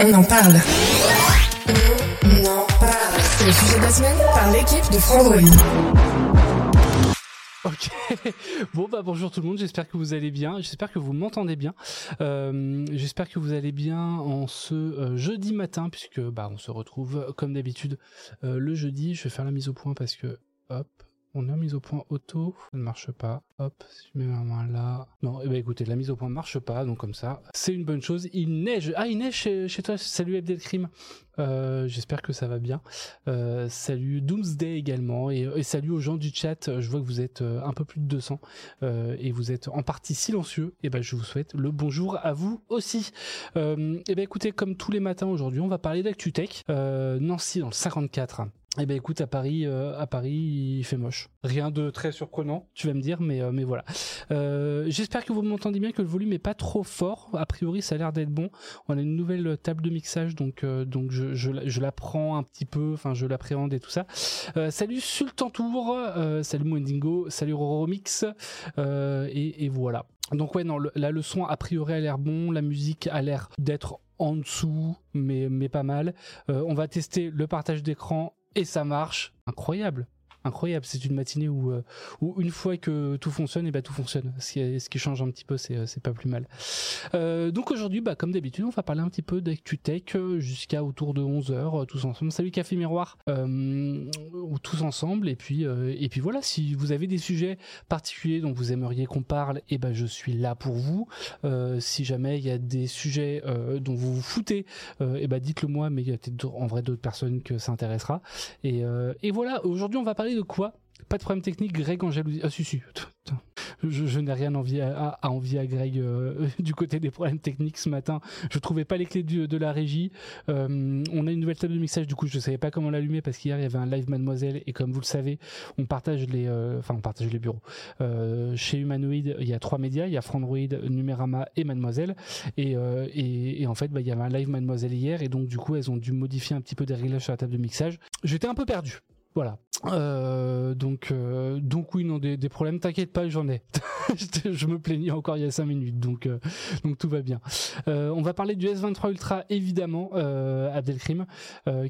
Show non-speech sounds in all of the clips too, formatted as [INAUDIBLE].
On en parle. On en parle. C'est le sujet de la semaine par l'équipe de Frandroid. Ok. [LAUGHS] Bon bah bonjour tout le monde. J'espère que vous allez bien. J'espère que vous m'entendez bien. Euh, J'espère que vous allez bien en ce euh, jeudi matin puisque bah on se retrouve comme d'habitude euh, le jeudi. Je vais faire la mise au point parce que hop. On a mise au point auto, ça ne marche pas. Hop, si je mets ma main là. Non, eh ben écoutez, la mise au point ne marche pas, donc comme ça, c'est une bonne chose. Il neige. Ah, il neige chez, toi. Salut Abdelkrim. Euh, J'espère que ça va bien. Euh, salut Doomsday également et, salut aux gens du chat. Je vois que vous êtes euh, un peu plus de 200 euh, et vous êtes en partie silencieux. Et ben je vous souhaite le bonjour à vous aussi. Et ben écoutez, comme tous les matins aujourd'hui, on va parler d'ActuTech. Euh, Nancy dans le 54. Eh ben écoute à Paris, euh, à Paris il fait moche. Rien de très surprenant, tu vas me dire, mais euh, voilà. Euh, J'espère que vous m'entendez bien, que le volume est pas trop fort. A priori ça a l'air d'être bon. On a une nouvelle table de mixage, donc donc je, je, la- la un petit peu, enfin je l'appréhende et tout ça. Salut Sultan Tour, salut Mwendingo, salut Roromix, et, voilà. Donc ouais non, le- là le son a priori a l'air bon, la musique a l'air d'être en dessous, mais mais pas mal. On va tester le partage d'écran et ça marche. Incroyable. Incroyable, c'est une matinée où, euh, où une fois que tout fonctionne, et bah tout fonctionne. Ce qui, change un petit peu, c'est euh, pas plus mal. Euh, donc aujourd'hui, bah, comme d'habitude, on va parler un petit peu d'ActuTech euh, jusqu'à autour de 11h, tous ensemble. Salut Café Miroir, euh, tous ensemble. Et puis, et puis voilà, si vous avez des sujets particuliers dont vous aimeriez qu'on parle, et ben je suis là pour vous. Si jamais il y a des sujets dont vous vous foutez, et ben dites-le moi, mais il y a peut-être en vrai d'autres personnes que ça intéressera. Et, et voilà, aujourd'hui on va parler quoi? Pas de problème technique, Greg en jalousie. Ah si si, je, n'ai rien envie à, à, envier à Greg euh, [LAUGHS] du côté des problèmes techniques ce matin. Je trouvais pas les clés de la régie. Euh, on a une nouvelle table de mixage, du coup je savais pas comment l'allumer parce qu'hier il y avait un live Mademoiselle et comme vous le savez, on partage les, euh, on partage les bureaux. Chez Humanoid, il y a trois médias, il y a Frandroid, Numérama et Mademoiselle. Et, et, et en fait, bah, il y avait un live Mademoiselle hier, et donc du coup, elles ont dû modifier un petit peu des réglages sur la table de mixage. J'étais un peu perdu. Voilà. Euh, donc, euh, donc oui, non, des, des problèmes, t'inquiète pas, j'en ai. [LAUGHS] je me plaignais encore il y a 5 minutes, donc, euh, donc tout va bien. On va parler du S23 Ultra, évidemment, Abdelkrim,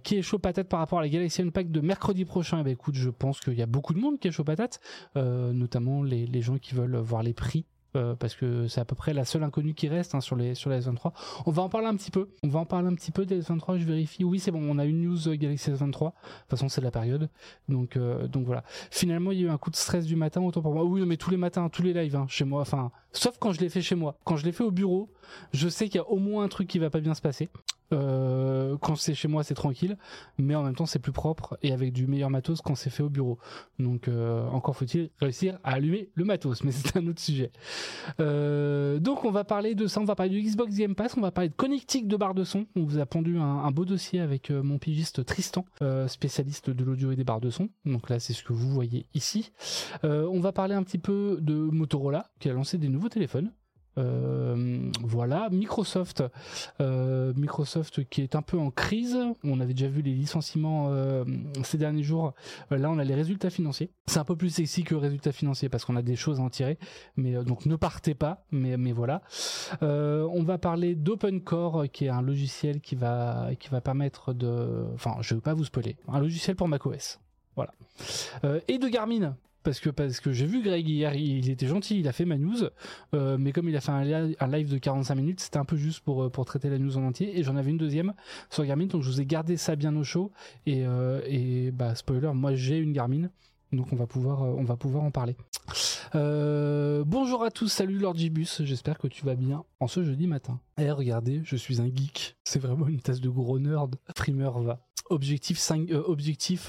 qui est chaud patate par rapport à la Galaxy Unpacked de mercredi prochain. Eh ben, écoute, je pense qu'il y a beaucoup de monde qui est chaud patate, notamment les gens qui veulent voir les prix euh, parce que c'est à peu près la seule inconnue qui reste hein, sur les sur la S23. On va en parler un petit peu. On va en parler un petit peu des S23. Je vérifie. Oui, c'est bon. On a une news euh, Galaxy S23. De toute façon, c'est la période. Donc euh, donc voilà. Finalement, il y a eu un coup de stress du matin. Autant pour moi. Oui, mais tous les matins, tous les lives hein, chez moi. Enfin, sauf quand je l'ai fait chez moi. Quand je l'ai fait au bureau, je sais qu'il y a au moins un truc qui va pas bien se passer. Euh, quand c'est chez moi, c'est tranquille, mais en même temps, c'est plus propre et avec du meilleur matos quand c'est fait au bureau. Donc, euh, encore faut-il réussir à allumer le matos, mais [LAUGHS] c'est un autre sujet. Euh, donc, on va parler de ça. On va parler du Xbox Game Pass. On va parler de connectique de barre de son. On vous a pendu un, beau dossier avec mon pigiste Tristan, spécialiste de l'audio et des barres de son. Donc là, c'est ce que vous voyez ici. On va parler un petit peu de Motorola qui a lancé des nouveaux téléphones. Euh, voilà, Microsoft, euh, Microsoft qui est un peu en crise. On avait déjà vu les licenciements euh, ces derniers jours. Là, on a les résultats financiers. C'est un peu plus sexy que résultats financiers parce qu'on a des choses à en tirer. Mais donc ne partez pas. Mais mais voilà. On va parler d'OpenCore qui est un logiciel qui va qui va permettre de. Enfin, je vais pas vous spoiler. Un logiciel pour macOS. Voilà. Et de Garmin parce que parce que j'ai vu Greg hier, il était gentil, il a fait ma news, euh, mais comme il a fait un, li- un live de 45 minutes, c'était un peu juste pour euh, pour traiter la news en entier, et j'en avais une deuxième sur Garmin, donc je vous ai gardé ça bien au chaud, et euh, et bah spoiler, moi j'ai une Garmin. Donc on va pouvoir on va pouvoir en parler. Bonjour à tous, salut Lord Gibus, j'espère que tu vas bien en ce jeudi matin. Eh regardez, je suis un geek. C'est vraiment une tasse de gros nerd. Primer va. Objectif 5 objectif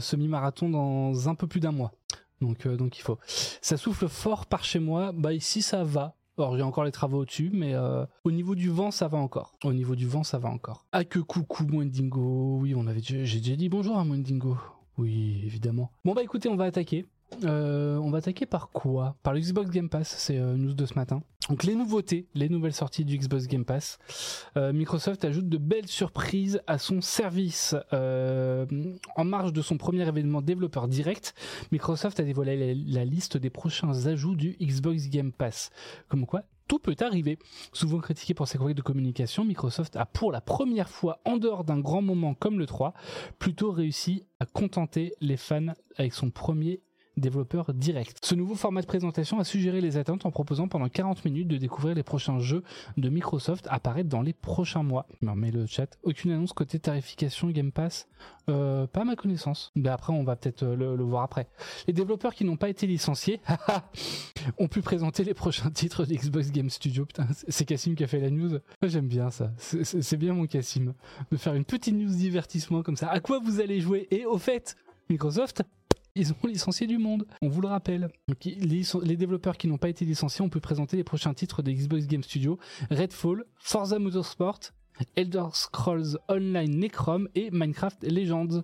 semi-marathon dans un peu plus d'un mois. Donc, euh, donc il faut. Ça souffle fort par chez moi. Bah ici ça va. Alors il encore les travaux au-dessus, mais euh, au niveau du vent, ça va encore. Au niveau du vent, ça va encore. Ah que coucou Mwendingo. Oui, on avait, j'ai déjà dit bonjour à Mwendingo. Oui, évidemment. Bon bah écoutez, on va attaquer. Euh, on va attaquer par quoi? Par le Xbox Game Pass, c'est euh, news de ce matin. Donc les nouveautés, les nouvelles sorties du Xbox Game Pass. Euh, Microsoft ajoute de belles surprises à son service. En marge de son premier événement développeur direct, Microsoft a dévoilé la, la liste des prochains ajouts du Xbox Game Pass. Comme quoi, tout peut arriver. Souvent critiqué pour ses collègues de communication, Microsoft a pour la première fois, en dehors d'un grand moment comme le 3, plutôt réussi à contenter les fans avec son premier développeur direct. Ce nouveau format de présentation a suggéré les attentes en proposant pendant 40 minutes de découvrir les prochains jeux de Microsoft apparaître dans les prochains mois. Mais le chat, aucune annonce côté tarification Game Pass, euh, pas à ma connaissance. Mais après on va peut-être euh, le, le, voir après. Les développeurs qui n'ont pas été licenciés [LAUGHS] ont pu présenter les prochains titres d'Xbox Game Studio. Putain, c'est Cassim qui a fait la news. J'aime bien ça. C'est bien mon Cassim de faire une petite news divertissement comme ça. À quoi vous allez jouer? Et au fait, Microsoft ils ont licencié du monde. On vous le rappelle. Les, développeurs qui n'ont pas été licenciés, on peut présenter les prochains titres de Xbox Game Studio Redfall, Forza Motorsport, Elder Scrolls Online Necrom et Minecraft Legends.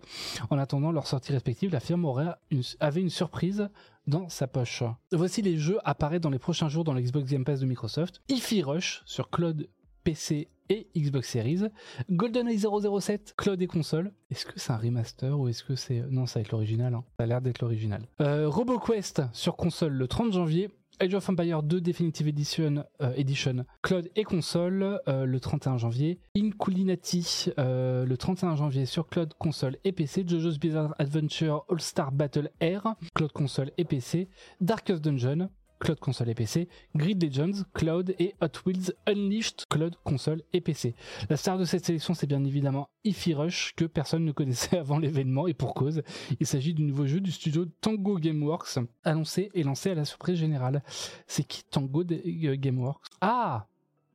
En attendant leur sortie respective, la firme aurait une, avait une surprise dans sa poche. Voici les jeux apparaître dans les prochains jours dans l'Xbox Game Pass de Microsoft. Ify Rush sur Cloud PC et Xbox Series. GoldenEye 007, cloud et console. Est-ce que c'est un remaster ou est-ce que c'est... Non, ça va être l'original. Hein. Ça a l'air d'être l'original. Euh, RoboQuest sur console le 30 janvier. Age of Empire 2 Definitive Edition, euh, Edition cloud et console euh, le 31 janvier. Inculinati le 31 janvier sur cloud, console et PC. JoJo's Bizarre Adventure All-Star Battle Air, cloud, console et PC. Darkest Dungeon, Cloud console et PC, Grid Legends, Cloud et Hot Wheels Unleashed, Cloud console et PC. La star de cette sélection, c'est bien évidemment Ify Rush, que personne ne connaissait [LAUGHS] avant l'événement, et pour cause. Il s'agit du nouveau jeu du studio Tango Gameworks, annoncé et lancé à la surprise générale. C'est qui Tango Gameworks? Ah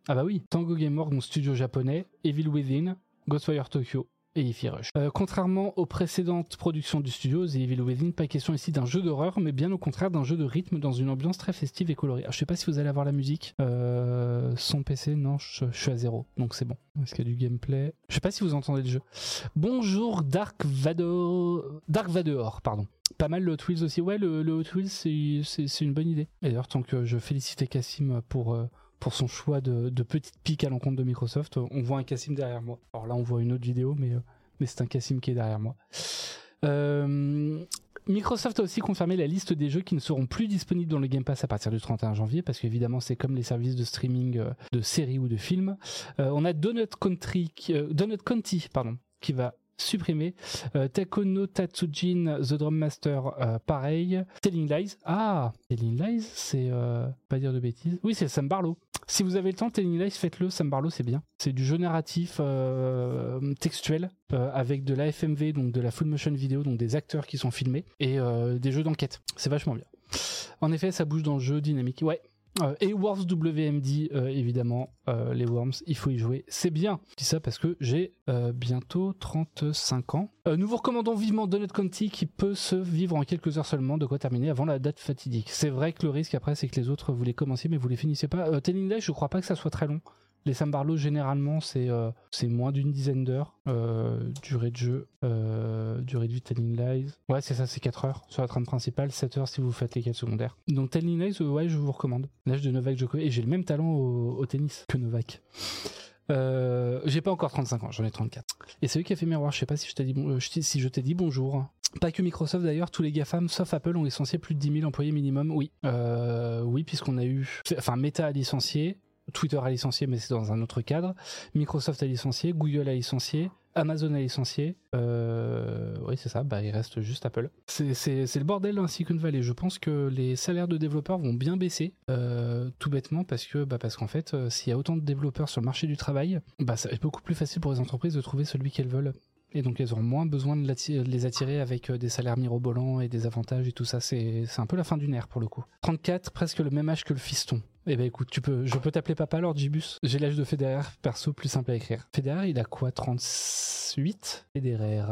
Ah bah oui, Tango Gameworks, mon studio japonais, Evil Within, Ghostwire Tokyo, Euh, contrairement aux précédentes productions du studio, The Evil pas question ici d'un jeu d'horreur, mais bien au contraire d'un jeu de rythme dans une ambiance très festive et colorée. Alors, je sais pas si vous allez avoir la musique. Euh, son PC, non, je, suis à zéro, donc c'est bon. Est-ce qu'il y a du gameplay? Je sais pas si vous entendez le jeu. Bonjour Dark Vador... Dark Vador, pardon. Pas mal le Hot Wheels aussi. Ouais, le, le Hot Wheels, c'est une bonne idée. Et d'ailleurs, tant que je félicitais Cassim pour... Euh, pour son choix de, de petite pique à l'encontre de Microsoft. On voit un Cassim derrière moi. Alors là, on voit une autre vidéo, mais, mais c'est un Cassim qui est derrière moi. Euh, Microsoft a aussi confirmé la liste des jeux qui ne seront plus disponibles dans le Game Pass à partir du 31 janvier, parce qu'évidemment c'est comme les services de streaming de séries ou de films. Euh, on a Donut Country, euh, Donut County, pardon, qui va supprimé. Euh, Tatsujin, The Drum Master, euh, pareil. Telling Lies. Ah, Telling Lies, c'est euh, pas dire de bêtises. Oui, c'est Sam Barlow. Si vous avez le temps, Telling Lies, faites-le. Sam Barlow, c'est bien. C'est du jeu narratif euh, textuel avec de la FMV, donc de la full motion vidéo, donc des acteurs qui sont filmés et des jeux d'enquête. C'est vachement bien. En effet, ça bouge dans le jeu dynamique. Ouais, euh, et Worms WMD, euh, évidemment, euh, les Worms, il faut y jouer. C'est bien. Je dis ça parce que j'ai bientôt 35 ans. nous vous recommandons vivement Donut County qui peut se vivre en quelques heures seulement, de quoi terminer avant la date fatidique. C'est vrai que le risque après, c'est que les autres, vous les commenciez, mais vous les finissez pas. Telling Day, je crois pas que ça soit très long. Les Sam Barlow, généralement, c'est euh, moins d'une dizaine d'heures. Euh, durée de jeu, euh, durée de vie Telling Lies. Ouais, c'est ça, c'est 4 heures sur la trame principale, 7 heures si vous faites les quêtes secondaires. Donc Telling Lies, ouais, je vous recommande. L'âge de Novak Djokovic. Et j'ai le même talent au, tennis que Novak. J'ai pas encore 35 ans, j'en ai 34. Et c'est lui qui a fait miroir, je sais pas si je t'ai dit, si dit bonjour. Pas que Microsoft d'ailleurs, tous les GAFAM sauf Apple ont licencié plus de 10 000 employés minimum, oui. Oui, puisqu'on a eu... Enfin, Meta a licencié, Twitter a licencié, mais c'est dans un autre cadre. Microsoft a licencié, Google a licencié, Amazon a licencié. Euh, oui, c'est ça. Bah, il reste juste Apple. C'est le bordel dans Silicon Valley. Je pense que les salaires de développeurs vont bien baisser, euh, tout bêtement, parce que bah, parce qu'en fait, euh, s'il y a autant de développeurs sur le marché du travail, bah, ça va être beaucoup plus facile pour les entreprises de trouver celui qu'elles veulent. Et donc elles auront moins besoin de, les attirer avec des salaires mirobolants et des avantages et tout ça. C'est un peu la fin d'une ère pour le coup. 34, presque le même âge que le fiston. Eh ben écoute, tu peux, je peux t'appeler papa alors, Jibus. J'ai l'âge de Federer, perso, plus simple à écrire. Federer, il a quoi 38 Federer.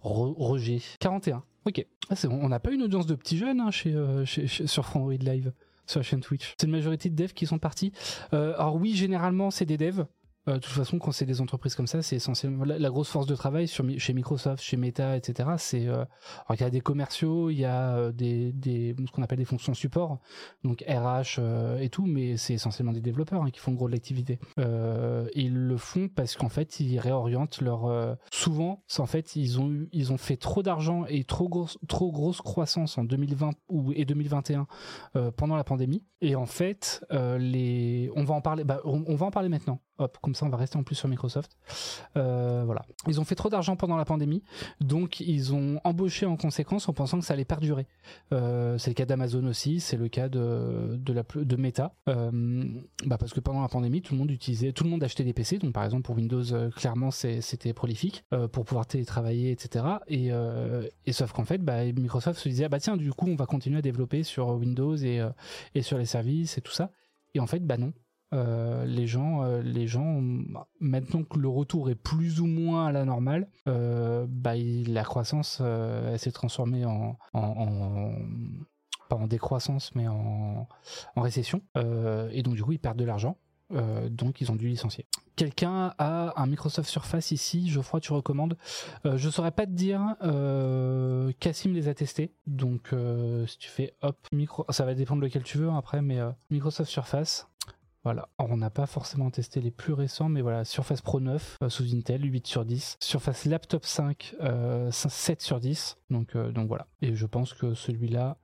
Ro Roger. 41. Ok. Ah, bon. On n'a pas une audience de petits jeunes hein, chez, euh, chez, sur Live. sur la chaîne Twitch. C'est une majorité de devs qui sont partis. alors oui, généralement c'est des devs. Euh, de toute façon, quand c'est des entreprises comme ça, c'est essentiellement la, grosse force de travail chez Microsoft, chez Meta, etc. C'est euh, il y a des commerciaux, il y a euh, des, ce qu'on appelle des fonctions support, donc RH et tout, mais c'est essentiellement des développeurs hein, qui font gros de l'activité. ils le font parce qu'en fait, ils réorientent leur. souvent, en fait, ils ont eu, ils ont fait trop d'argent et trop grosse, trop grosse croissance en 2020 ou et 2021 pendant la pandémie. Et en fait, les, on va en parler. Bah, on va en parler maintenant. Hop, comme ça on va rester en plus sur Microsoft. Euh, voilà. Ils ont fait trop d'argent pendant la pandémie, donc ils ont embauché en conséquence en pensant que ça allait perdurer. Euh, c'est le cas d'Amazon aussi, c'est le cas de, de, Meta. Euh, bah parce que pendant la pandémie, tout le monde utilisait, tout le monde achetait des PC, donc par exemple pour Windows, clairement c'était prolifique pour pouvoir télétravailler, etc. Et, et sauf qu'en fait, bah, Microsoft se disait, ah bah tiens, du coup on va continuer à développer sur Windows et, et sur les services et tout ça. Et en fait, bah non. Euh, les gens, euh, les gens, maintenant que le retour est plus ou moins à la normale, euh, bah, la croissance, elle s'est transformée en, pas en décroissance, mais en, récession. et donc du coup, ils perdent de l'argent. donc ils ont dû licencier. Quelqu'un a un Microsoft Surface ici, Geoffroy, tu recommandes? Je saurais pas te dire. Cassim les a testés, donc si tu fais hop ça va dépendre lequel tu veux hein, après, mais Microsoft Surface. Voilà, on n'a pas forcément testé les plus récents, mais voilà, Surface Pro 9 euh, sous Intel, 8 sur 10. Surface Laptop 5, 7 euh, sur 10. Donc, euh, donc voilà. Et je pense que celui-là,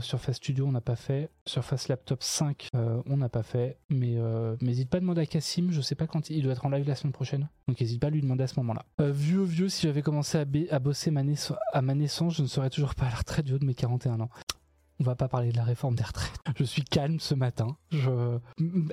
Surface Studio, on n'a pas fait. Surface Laptop 5, on n'a pas fait. Mais n'hésite pas à demander à Cassim, je sais pas quand il, doit être en live la semaine prochaine. Donc n'hésite pas à lui demander à ce moment-là. vieux, vieux, si j'avais commencé à, bosser à ma naissance, je ne serais toujours pas à la retraite du haut de mes 41 ans on va pas parler de la réforme des retraites. Je suis calme ce matin.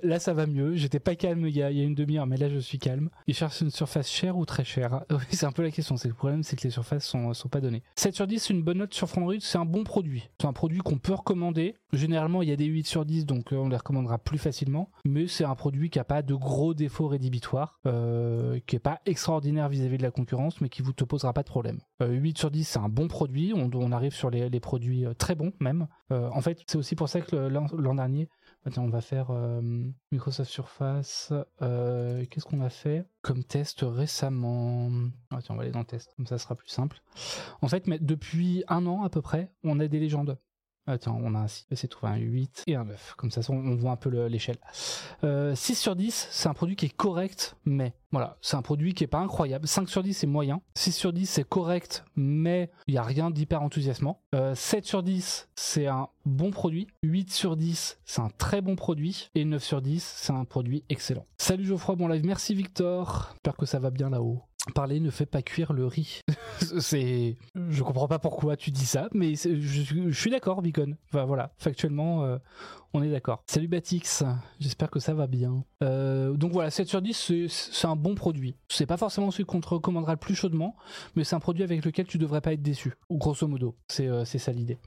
Là, ça va mieux. J'étais pas calme il y a, une demi-heure, mais là, je suis calme. Ils cherchent une surface chère ou très chère? [LAUGHS] C'est un peu la question. Le problème, c'est que les surfaces sont, sont pas données. 7 sur 10, c'est une bonne note sur Frandroid. C'est un bon produit. C'est un produit qu'on peut recommander. Généralement, il y a des 8 sur 10, donc euh, on les recommandera plus facilement. Mais c'est un produit qui a pas de gros défauts rédhibitoires, euh, qui est pas extraordinaire vis-à-vis de la concurrence, mais qui vous te posera pas de problème. 8 euh, sur 10, c'est un bon produit. On, arrive sur les, produits très bons même. Euh, en fait, c'est aussi pour ça que l'an dernier, on va faire euh, Microsoft Surface. Euh, qu'est-ce qu'on a fait comme test récemment? Attends, on va aller dans test, comme ça sera plus simple. En fait, mais depuis un an à peu près, on a des légendes. Attends, on a un 6, c'est tout, un 8 et un 9. Comme ça, on voit un peu l'échelle. 6 sur 10, c'est un produit qui est correct, mais voilà, c'est un produit qui est pas incroyable. 5 sur 10, c'est moyen. 6 sur 10, c'est correct, mais il n'y a rien d'hyper enthousiasmant. 7 euh, sur 10, c'est un bon produit. 8 sur 10, c'est un très bon produit. Et 9 sur 10, c'est un produit excellent. Salut Geoffroy, bon live. Merci Victor. J'espère que ça va bien là-haut. Parler ne fait pas cuire le riz. [LAUGHS] c'est, je comprends pas pourquoi tu dis ça, mais je, suis d'accord, Beacon. Enfin voilà, factuellement, euh, on est d'accord. Salut Batix, j'espère que ça va bien. Euh, donc voilà, 7 sur 10, c'est un bon produit. C'est pas forcément celui qu'on te recommandera le plus chaudement, mais c'est un produit avec lequel tu devrais pas être déçu. Grosso modo, c'est euh, ça l'idée.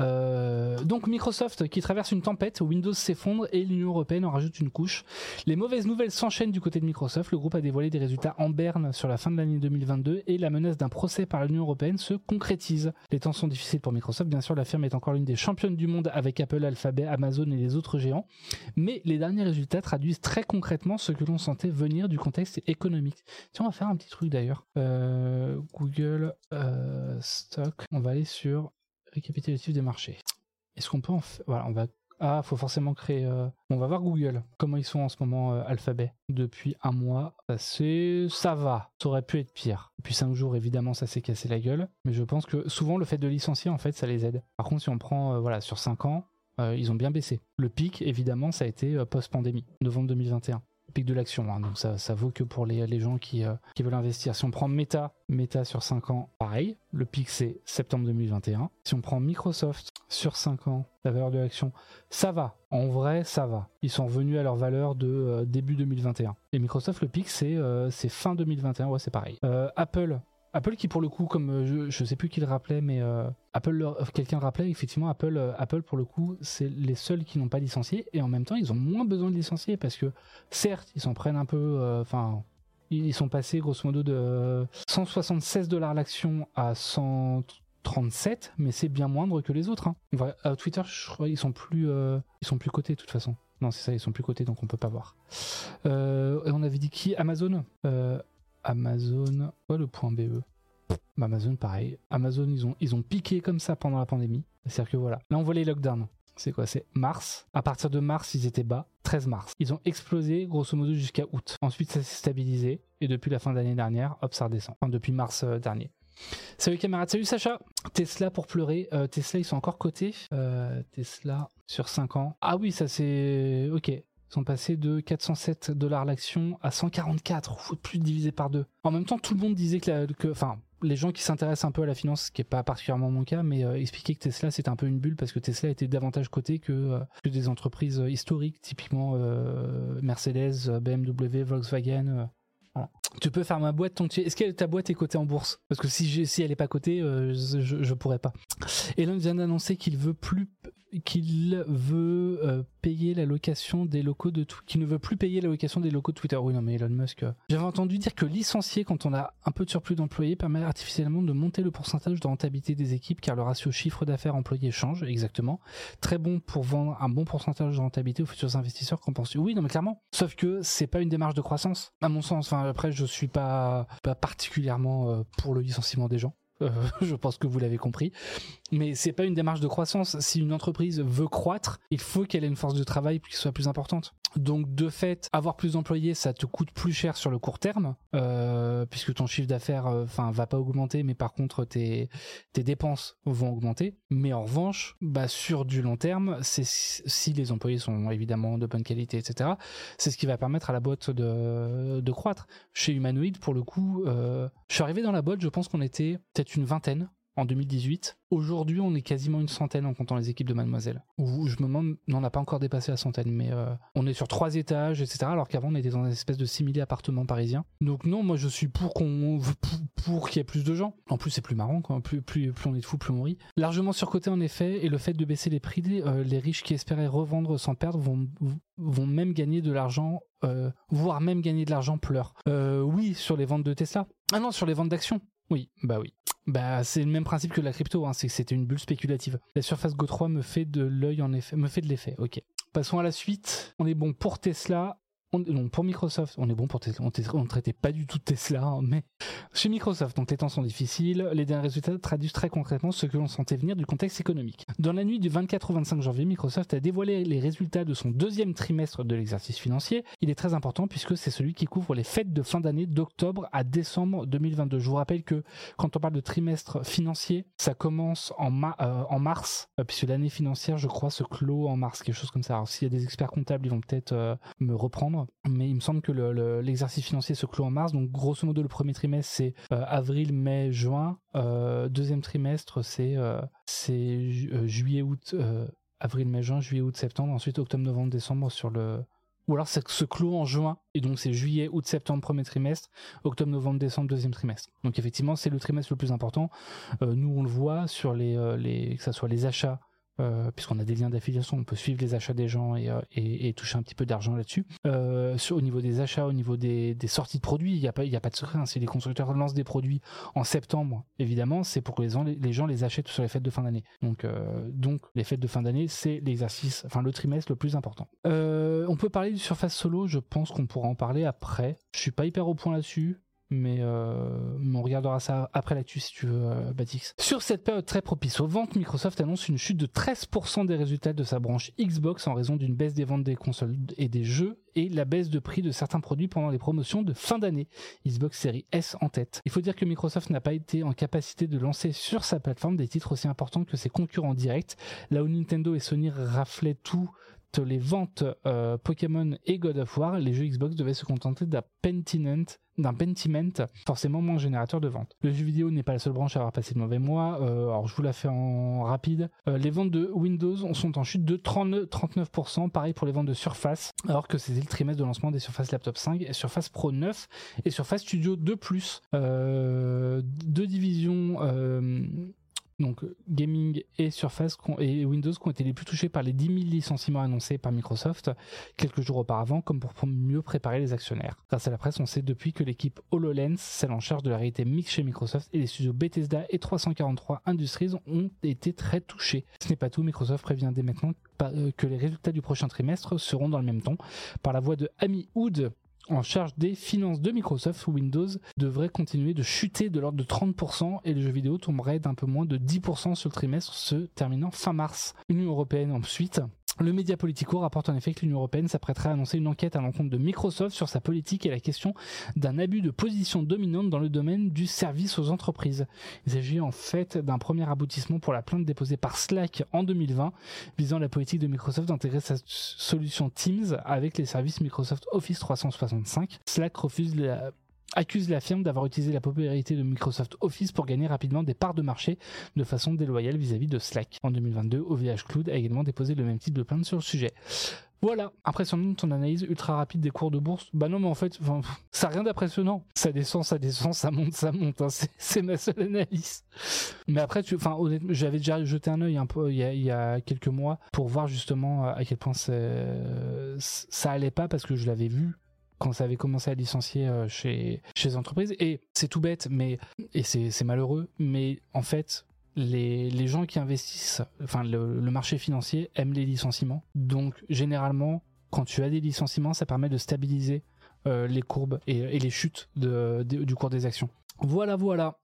Euh, donc Microsoft qui traverse une tempête, Windows s'effondre et l'Union Européenne en rajoute une couche. Les mauvaises nouvelles s'enchaînent du côté de Microsoft. Le groupe a dévoilé des résultats en berne sur la fin de l'année 2022 et la menace d'un procès par l'Union Européenne se concrétise. Les temps sont difficiles pour Microsoft. Bien sûr, la firme est encore l'une des championnes du monde avec Apple, Alphabet, Amazon Amazon et les autres géants, mais les derniers résultats traduisent très concrètement ce que l'on sentait venir du contexte économique. Tiens, on va faire un petit truc d'ailleurs. Euh, Google euh, Stock, on va aller sur récapitulatif des marchés. Est-ce qu'on peut en faire Voilà, on va ah, faut forcément créer. Euh, on va voir Google. Comment ils sont en ce moment, Alphabet Depuis un mois, c'est. Ça va. Ça aurait pu être pire. Depuis cinq jours, évidemment, ça s'est cassé la gueule. Mais je pense que souvent, le fait de licencier, en fait, ça les aide. Par contre, si on prend, voilà, sur cinq ans, euh, ils ont bien baissé. Le pic, évidemment, ça a été euh, post-pandémie, novembre 2021 pic de l'action. Hein. donc ça, ça vaut que pour les, les gens qui, euh, qui, veulent investir. Si on prend Meta, Meta sur 5 ans, pareil. Le pic c'est septembre 2021. Si on prend Microsoft sur 5 ans, la valeur de l'action, ça va. En vrai, ça va. Ils sont revenus à leur valeur de début 2021. Et Microsoft, le pic c'est fin 2021. Ouais, c'est pareil. Apple, Apple qui pour le coup, comme euh, je, ne sais plus qui le rappelait, mais euh, Apple, euh, quelqu'un rappelait effectivement Apple, Apple pour le coup, c'est les seuls qui n'ont pas licencié et en même temps ils ont moins besoin de licencier parce que certes ils s'en prennent un peu, enfin ils sont passés grosso modo de 176 dollars l'action à 100 37, mais c'est bien moindre que les autres. Hein. Twitter, je crois, ils sont plus, ils sont plus cotés de toute façon. Non, c'est ça, ils sont plus cotés, donc on peut pas voir. Euh, on avait dit qui? Amazon Amazon. Quoi le point BE bah, Amazon, pareil. Amazon, ils ont, ils ont piqué comme ça pendant la pandémie. C'est-à-dire que voilà. Là, on voit les lockdowns. C'est quoi? C'est mars. À partir de mars, ils étaient bas. 13 mars. Ils ont explosé grosso modo jusqu'à août. Ensuite, ça s'est stabilisé. Et depuis la fin de l'année dernière, hop, ça redescend. Enfin, depuis mars dernier. Salut camarades, salut Sacha. Tesla pour pleurer. Euh, Tesla, ils sont encore cotés. Euh, Tesla sur 5 ans. Ah oui, ça c'est... Ok. Sont passés de 407 dollars l'action à 144, plus divisé par deux. En même temps, tout le monde disait que, enfin, les gens qui s'intéressent un peu à la finance, ce qui est pas particulièrement mon cas, mais euh, expliquer que Tesla c'était un peu une bulle parce que Tesla était davantage coté que, que des entreprises historiques, typiquement Mercedes, BMW, Volkswagen. Tu peux faire ma boîte ton Est-ce que ta boîte est cotée en bourse? Parce que si, si elle est pas cotée, euh, je, je, pourrais pas. Elon vient d'annoncer qu'il veut plus qu'il veut euh, payer la location des locaux de qu'il ne veut plus payer la location des locaux de Twitter. Oui, non, mais Elon Musk. Euh, j'avais entendu dire que licencier quand on a un peu de surplus d'employés permet artificiellement de monter le pourcentage de rentabilité des équipes car le ratio chiffre d'affaires employé change, exactement. Très bon pour vendre un bon pourcentage de rentabilité aux futurs investisseurs, qu'en penses-tu Oui, non, mais clairement. Sauf que c'est pas une démarche de croissance, à mon sens. Enfin, après, je suis pas, pas particulièrement euh, pour le licenciement des gens. Euh, [LAUGHS] je pense que vous l'avez compris. Mais c'est pas une démarche de croissance. Si une entreprise veut croître, il faut qu'elle ait une force de travail qui soit plus importante. Donc de fait, avoir plus d'employés, ça te coûte plus cher sur le court terme, euh, puisque ton chiffre d'affaires, euh, enfin, va pas augmenter, mais par contre tes dépenses vont augmenter. Mais en revanche, bah sur du long terme, c'est si les employés sont évidemment de bonne qualité, etc. C'est ce qui va permettre à la boîte de croître. Chez Humanoid, pour le coup, je suis arrivé dans la boîte, je pense qu'on était peut-être une vingtaine en 2018. Aujourd'hui, on est quasiment une centaine en comptant les équipes de Mademoiselle. Je me demande, on n'a pas encore dépassé la centaine, mais euh, on est sur trois étages, etc. Alors qu'avant, on était dans une espèce de simili appartement parisien. Donc non, moi je suis pour qu'on pour, qu'il y ait plus de gens. En plus, c'est plus marrant, quoi. Plus, plus, plus on est de fous, plus on rit. Largement surcoté en effet, et le fait de baisser les prix, euh, les riches qui espéraient revendre sans perdre vont vont même gagner de l'argent, euh, voire même gagner de l'argent pleure. oui, sur les ventes de Tesla. Ah non, sur les ventes d'actions. Oui, bah oui. Bah, c'est le même principe que la crypto, hein, c'est que c'était une bulle spéculative. La surface Go3 me fait de l'œil en effet, me fait de l'effet. Ok. Passons à la suite. On est bon pour Tesla pour Microsoft, on est bon pour Tesla. On, ne traitait pas du tout Tesla, hein, mais chez Microsoft, donc les temps sont difficiles. Les derniers résultats traduisent très concrètement ce que l'on sentait venir du contexte économique. Dans la nuit du 24 au 25 janvier, Microsoft a dévoilé les résultats de son deuxième trimestre de l'exercice financier. Il est très important puisque c'est celui qui couvre les fêtes de fin d'année d'octobre à décembre 2022. Je vous rappelle que quand on parle de trimestre financier, ça commence en, euh, mars, euh, puisque l'année financière, je crois, se clôt en mars, quelque chose comme ça. Alors s'il y a des experts comptables, ils vont peut-être euh, me reprendre mais il me semble que l'exercice financier se clôt en mars. Donc grosso modo, le premier trimestre c'est euh, avril, mai, juin. Euh, deuxième trimestre c'est euh, juillet, août, avril, mai, juin, juillet, août, septembre. Ensuite octobre, novembre, décembre sur le ou alors ça se clôt en juin et donc c'est juillet, août, septembre premier trimestre, octobre, novembre, décembre deuxième trimestre. Donc effectivement c'est le trimestre le plus important. nous on le voit sur les, que ça soit les achats euh, puisqu'on a des liens d'affiliation, on peut suivre les achats des gens et, euh, toucher un petit peu d'argent là-dessus. Euh, au niveau des achats, au niveau des, sorties de produits, il n'y a pas, de secret. Hein. Si les constructeurs lancent des produits en septembre, évidemment, c'est pour que les gens, les achètent sur les fêtes de fin d'année. Donc, donc les fêtes de fin d'année, c'est l'exercice, enfin le trimestre le plus important. On peut parler du Surface Solo. Je pense qu'on pourra en parler après. Je suis pas hyper au point là-dessus mais, euh, on regardera ça après l'actu si tu veux, euh, Batix. Sur cette période très propice aux ventes, Microsoft annonce une chute de 13% des résultats de sa branche Xbox en raison d'une baisse des ventes des consoles et des jeux et la baisse de prix de certains produits pendant les promotions de fin d'année. Xbox Series S en tête. Il faut dire que Microsoft n'a pas été en capacité de lancer sur sa plateforme des titres aussi importants que ses concurrents directs, là où Nintendo et Sony raflaient tout les ventes euh, Pokémon et God of War, les jeux Xbox devaient se contenter d'un Pentiment, d'un Pentiment forcément moins générateur de ventes. Le jeu vidéo n'est pas la seule branche à avoir passé de mauvais mois. Euh, alors je vous la fais en rapide. Euh, les ventes de Windows sont en chute de 39, 39%. Pareil pour les ventes de Surface, alors que c'était le trimestre de lancement des Surface Laptop 5 et Surface Pro 9 et Surface Studio 2+. Euh, deux divisions donc gaming et Surface et Windows qui ont été les plus touchés par les 10 000 licenciements annoncés par Microsoft quelques jours auparavant, comme pour mieux préparer les actionnaires. Grâce à la presse, on sait depuis que l'équipe HoloLens, celle en charge de la réalité mixte chez Microsoft, et les studios Bethesda et 343 Industries ont été très touchés. Ce n'est pas tout, Microsoft prévient dès maintenant euh, que les résultats du prochain trimestre seront dans le même ton. Par la voix de Amy Hood, en charge des finances de Microsoft, Windows devrait continuer de chuter de l'ordre de 30% et le jeu vidéo tomberait d'un peu moins de 10% sur le trimestre se terminant fin mars. L'Union européenne ensuite le média Politico rapporte en effet que l'Union européenne s'apprêterait à annoncer une enquête à l'encontre de Microsoft sur sa politique et la question d'un abus de position dominante dans le domaine du service aux entreprises. Il s'agit en fait d'un premier aboutissement pour la plainte déposée par Slack en 2020 visant la politique de Microsoft d'intégrer sa solution Teams avec les services Microsoft Office 365. Slack refuse la accuse la firme d'avoir utilisé la popularité de Microsoft Office pour gagner rapidement des parts de marché de façon déloyale vis-à-vis de Slack. En 2022, OVH Cloud a également déposé le même type de plainte sur le sujet. Voilà, impressionnant ton analyse ultra rapide des cours de bourse. Bah non, mais en fait, ça n'a rien d'impressionnant. Ça descend, ça descend, ça monte, ça monte. Hein. [LAUGHS] C'est ma seule analyse. Mais après, enfin, j'avais déjà jeté un œil un peu il y, a, quelques mois pour voir justement à quel point ça allait pas parce que je l'avais vu quand ça avait commencé à licencier euh, chez, chez les entreprises. Et c'est tout bête, mais, et c'est malheureux, mais en fait, les, les, gens qui investissent, enfin le, marché financier aime les licenciements. Donc généralement, quand tu as des licenciements, ça permet de stabiliser euh, les courbes et, les chutes de, du cours des actions. Voilà, voilà.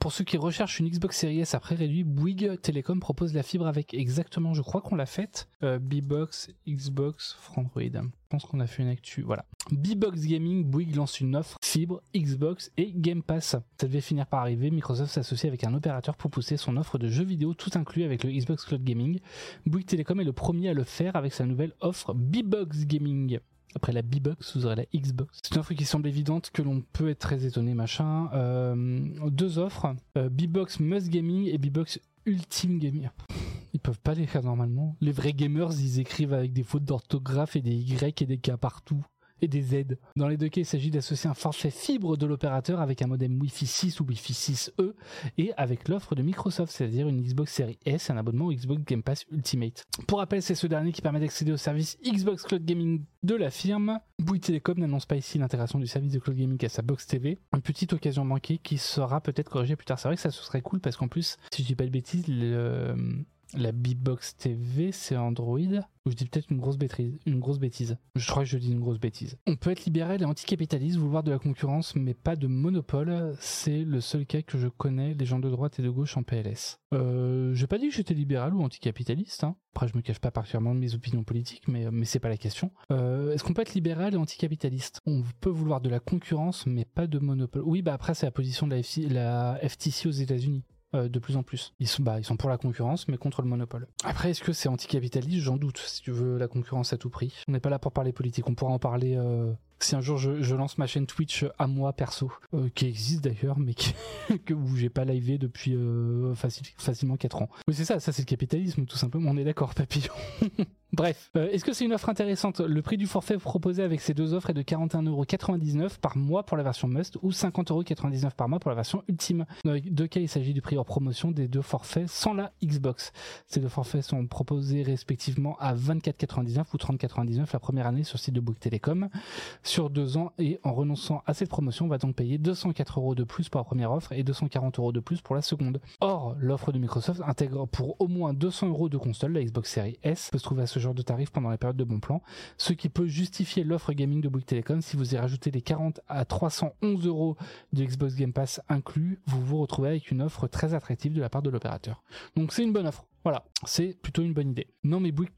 Pour ceux qui recherchent une Xbox Series S après réduit, Bouygues Telecom propose la fibre avec exactement, je crois qu'on l'a faite, euh, B-Box, Xbox, Frandroid. Je pense qu'on a fait une actu, voilà. B-Box Gaming, Bouygues lance une offre fibre, Xbox et Game Pass. Ça devait finir par arriver, Microsoft s'associe avec un opérateur pour pousser son offre de jeux vidéo tout inclus avec le Xbox Cloud Gaming. Bouygues Telecom est le premier à le faire avec sa nouvelle offre B-Box Gaming. Après la B-Box, vous aurez la Xbox. C'est une offre qui semble évidente, que l'on peut être très étonné, machin. Euh, deux offres, euh, B-Box Must Gaming et B-Box Ultimate Gaming. Ils peuvent pas l'écrire normalement. Les vrais gamers, ils écrivent avec des fautes d'orthographe et des Y et des K partout et des aides. Dans les deux cas, il s'agit d'associer un forfait fibre de l'opérateur avec un modem Wi-Fi 6 ou Wi-Fi 6E et avec l'offre de Microsoft, c'est-à-dire une Xbox Series S un abonnement au Xbox Game Pass Ultimate. Pour rappel, c'est ce dernier qui permet d'accéder au service Xbox Cloud Gaming de la firme. Bouygues Telecom n'annonce pas ici l'intégration du service de Cloud Gaming à sa box TV. Une petite occasion manquée qui sera peut-être corrigée plus tard. C'est vrai que ça serait cool parce qu'en plus, si je dis pas de bêtises, le, la B-Box TV, c'est Android. Ou je dis peut-être une grosse bêtise. Je crois que je dis une grosse bêtise. On peut être libéral et anticapitaliste, vouloir de la concurrence, mais pas de monopole. C'est le seul cas que je connais, les gens de droite et de gauche en PLS. Euh, j'ai pas dit que j'étais libéral ou anticapitaliste. Hein. Après, je me cache pas particulièrement de mes opinions politiques, mais, c'est pas la question. Euh, est-ce qu'on peut être libéral et anticapitaliste? On peut vouloir de la concurrence, mais pas de monopole. Oui, bah après, c'est la position de la FTC aux États-Unis. Euh, de plus en plus. Ils sont, bah, ils sont pour la concurrence, mais contre le monopole. Après, est-ce que c'est anticapitaliste? J'en doute, si tu veux la concurrence à tout prix. On n'est pas là pour parler politique, on pourra en parler euh, si un jour je, lance ma chaîne Twitch à moi perso, euh, qui existe d'ailleurs, mais [LAUGHS] que, où j'ai pas livé depuis facilement 4 ans. Oui, c'est ça, ça c'est le capitalisme, tout simplement, on est d'accord, [LAUGHS] papillon. Bref, euh, est-ce que c'est une offre intéressante? Le prix du forfait proposé avec ces deux offres est de 41,99€ par mois pour la version Must ou 50,99€ par mois pour la version Ultime. Dans les deux cas, il s'agit du prix hors promotion des deux forfaits sans la Xbox? Ces deux forfaits sont proposés respectivement à 24,99€ ou 30,99€ la première année sur le site de Bouygues Télécom sur deux ans et en renonçant à cette promotion, on va donc payer 204€ de plus pour la première offre et 240€ de plus pour la seconde. Or, l'offre de Microsoft intègre pour au moins 200€ de console la Xbox Series S peut se trouver à ce genre de tarif pendant la période de bon plan, ce qui peut justifier l'offre gaming de Bouygues Telecom. Si vous y rajoutez les 40 à 311 euros de Xbox Game Pass inclus, vous vous retrouvez avec une offre très attractive de la part de l'opérateur. Donc c'est une bonne offre. Voilà, c'est plutôt une bonne idée. Non mais Bouygues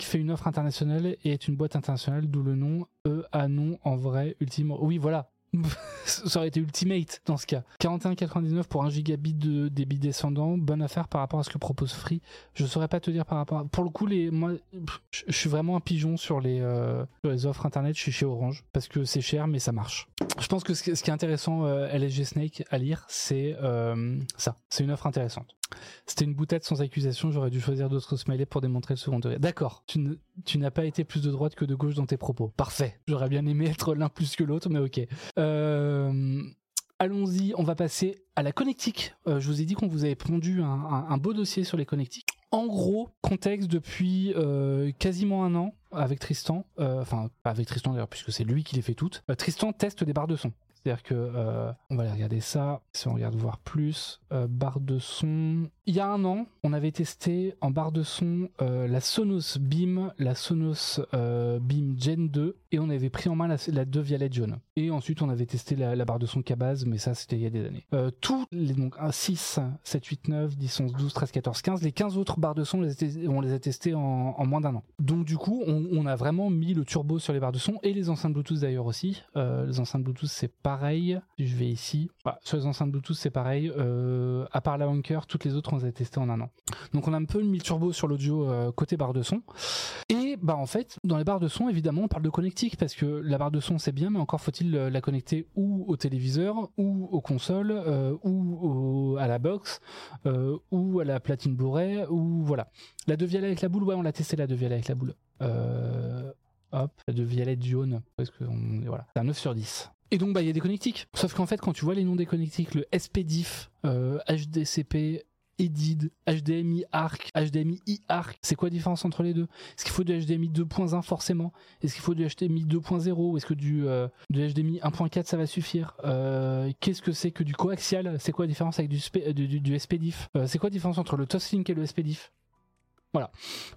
fait une offre internationale et est une boîte internationale, d'où le nom E A non en vrai ultime. Oui, voilà, [LAUGHS] ça aurait été ultimate dans ce cas. 41,99 pour un gigabit de débit descendant, bonne affaire par rapport à ce que propose Free. Je saurais pas te dire par rapport à... Pour le coup, les... moi, je suis vraiment un pigeon sur les, euh, les offres internet. Je suis chez Orange parce que c'est cher, mais ça marche. Je pense que ce qui est intéressant, euh, LSG Snake à lire, c'est euh, ça. C'est une offre intéressante. C'était une boutade sans accusation, j'aurais dû choisir d'autres smileys pour démontrer le second degré. D'accord, tu, n'as pas été plus de droite que de gauche dans tes propos. Parfait. J'aurais bien aimé être l'un plus que l'autre, mais ok. Euh, allons-y, on va passer à la connectique. Euh, je vous ai dit qu'on vous avait pondu un, beau dossier sur les connectiques. En gros, contexte depuis euh, quasiment un an avec Tristan, enfin pas avec Tristan d'ailleurs puisque c'est lui qui les fait toutes. Tristan teste des barres de son. C'est-à-dire que euh, on va aller regarder ça. Si on regarde voir plus, euh, barre de son. Il y a un an, on avait testé en barre de son euh, la Sonos Beam, la Sonos euh, Beam Gen 2, et on avait pris en main la, la 2 Violet jaune. Et ensuite, on avait testé la, barre de son Cabaz, mais ça, c'était il y a des années. Tous les donc 1, 6, 7, 8, 9, 10, 11, 12, 13, 14, 15, les 15 autres barres de son, on les a testés en, moins d'un an. Donc du coup, on, a vraiment mis le turbo sur les barres de son et les enceintes Bluetooth d'ailleurs aussi. Les enceintes Bluetooth, c'est pareil. Je vais ici. Sur les enceintes Bluetooth, c'est pareil. Euh, à part la Anker, toutes les autres, on les a testées en un an. Donc on a un peu le turbo sur l'audio euh, côté barre de son. Et bah en fait, dans les barres de son, évidemment, on parle de connectique parce que la barre de son c'est bien, mais encore faut-il euh, la connecter ou au téléviseur, ou aux consoles, ou à la box, ou à la platine Blu-ray, ou voilà. La de Vialet avec la boule, ouais, on l'a testé la de Vialet avec la boule. Euh, hop, de Vialet jaune, parce que on- voilà, c'est un 9 sur 10. Et donc bah il y a des connectiques. Sauf qu'en fait quand tu vois les noms des connectiques, le SPDIF, euh, HDCP, EDID, HDMI ARC, HDMI iARC, c'est quoi la différence entre les deux? Est-ce qu'il faut du HDMI 2.1 forcément? Est-ce qu'il faut du HDMI 2.0 ou est-ce que du, euh, HDMI 1.4 ça va suffire? Euh, Qu'est-ce que c'est que du coaxial? C'est quoi la différence avec du, sp- euh, du, SPDIF Euh, C'est quoi la différence entre le Toslink et le SPDIF voilà.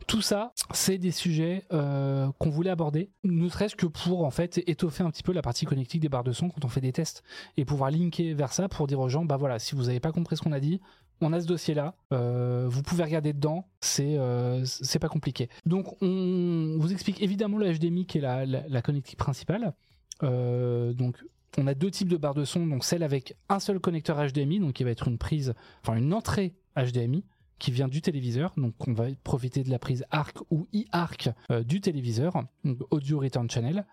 Tout ça, c'est des sujets euh, qu'on voulait aborder, ne serait-ce que pour en fait étoffer un petit peu la partie connectique des barres de son quand on fait des tests et pouvoir linker vers ça pour dire aux gens, bah voilà, si vous n'avez pas compris ce qu'on a dit, on a ce dossier-là, euh, vous pouvez regarder dedans, c'est euh, c'est pas compliqué. Donc on vous explique évidemment le HDMI qui est la, la, connectique principale. Donc on a deux types de barres de son, donc celle avec un seul connecteur HDMI, donc qui va être une prise, enfin une entrée HDMI qui vient du téléviseur, donc on va profiter de la prise ARC ou e-ARC euh, du téléviseur, donc Audio Return Channel,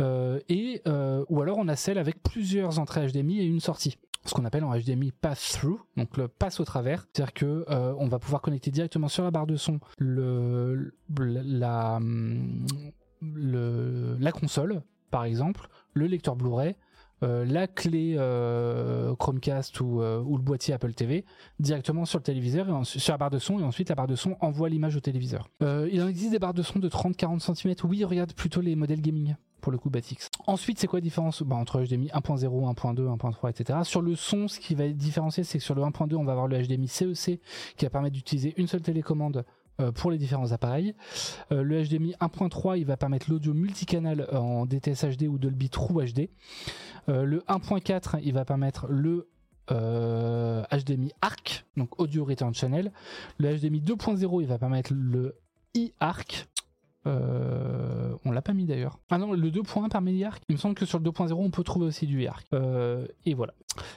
Euh, et euh, ou alors on a celle avec plusieurs entrées HDMI et une sortie. Ce qu'on appelle en HDMI pass-through, donc le passe au travers, c'est-à-dire que euh, on va pouvoir connecter directement sur la barre de son hum, la console, par exemple, le lecteur Blu-ray, la clé euh, Chromecast ou, euh, ou le boîtier Apple TV directement sur le téléviseur et sur la barre de son et ensuite la barre de son envoie l'image au téléviseur. Euh, il en existe des barres de son de 30-40 cm. Oui, regarde plutôt les modèles gaming pour le coup Batix. Ensuite, c'est quoi la différence? Bah, entre HDMI 1.0, 1.2, 1.3, etc. Sur le son, ce qui va être c'est que sur le 1.2, on va avoir le HDMI CEC qui va permettre d'utiliser une seule télécommande euh, pour les différents appareils. Euh, le HDMI 1.3, il va permettre l'audio multicanal euh, en DTS HD ou Dolby True HD. Euh, le 1.4, il va permettre le euh, HDMI ARC, donc Audio Return Channel. Le HDMI 2.0, il va permettre le e-ARC. Euh, on l'a pas mis d'ailleurs. Ah non, le 2.1 permet l'e-ARC. Il me semble que sur le 2.0, on peut trouver aussi du e-ARC. Euh, et voilà.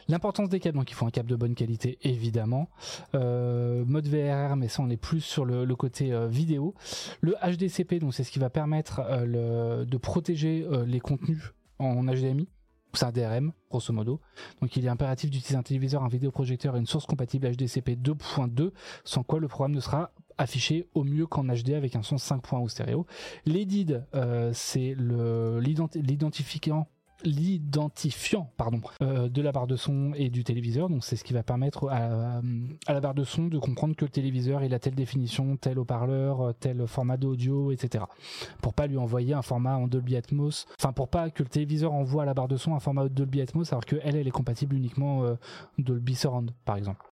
L'importance des câbles, donc il faut un câble de bonne qualité, évidemment. Euh, mode VRR, mais ça on est plus sur le, côté vidéo. Le HDCP, donc c'est ce qui va permettre de protéger les contenus en HDMI. C'est un DRM, grosso modo. Donc il est impératif d'utiliser un téléviseur, un vidéoprojecteur et une source compatible HDCP 2.2, sans quoi le programme ne sera affiché au mieux qu'en HD avec un son 5.1 ou stéréo. L'EDID, euh, c'est l'identifiant l'identifiant pardon euh, de la barre de son et du téléviseur. Donc c'est ce qui va permettre à, à la barre de son de comprendre que le téléviseur il a telle définition tel haut-parleur tel format d'audio etc pour pas lui envoyer un format en Dolby Atmos. Enfin pour pas que le téléviseur envoie à la barre de son un format Dolby Atmos alors que elle elle est compatible uniquement euh, Dolby Surround par exemple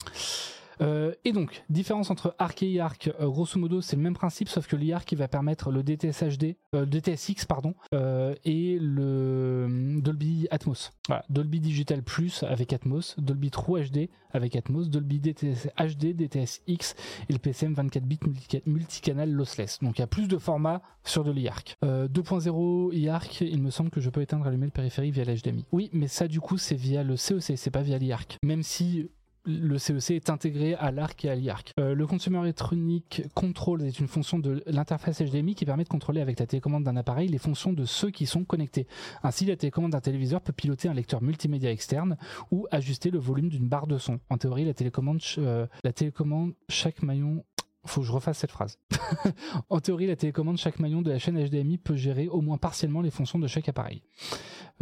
euh, et donc, différence entre ARC et IARC, euh, grosso modo, c'est le même principe, sauf que l'IARC va permettre le DTS HD, euh, DTSX, pardon, euh, et le Dolby Atmos. Voilà, Dolby Digital Plus avec Atmos, Dolby True HD avec Atmos, Dolby DTS HD, DTSX et le PCM 24 bits multica- multicanal lossless. Donc il y a plus de formats sur de l'IARC. Euh, 2.0 IARC, il me semble que je peux éteindre et allumer le périphérique via l'HDMI. Oui, mais ça du coup c'est via le CEC, c'est pas via l'IARC. Même si le CEC est intégré à l'ARC et à l'IARC. Euh, le Consumer Electronic Control est une fonction de l'interface HDMI qui permet de contrôler avec la télécommande d'un appareil les fonctions de ceux qui sont connectés. Ainsi, la télécommande d'un téléviseur peut piloter un lecteur multimédia externe ou ajuster le volume d'une barre de son. En théorie, la télécommande, euh, la télécommande chaque maillon faut que je refasse cette phrase. [LAUGHS] en théorie, la télécommande chaque maillon de la chaîne HDMI peut gérer au moins partiellement les fonctions de chaque appareil.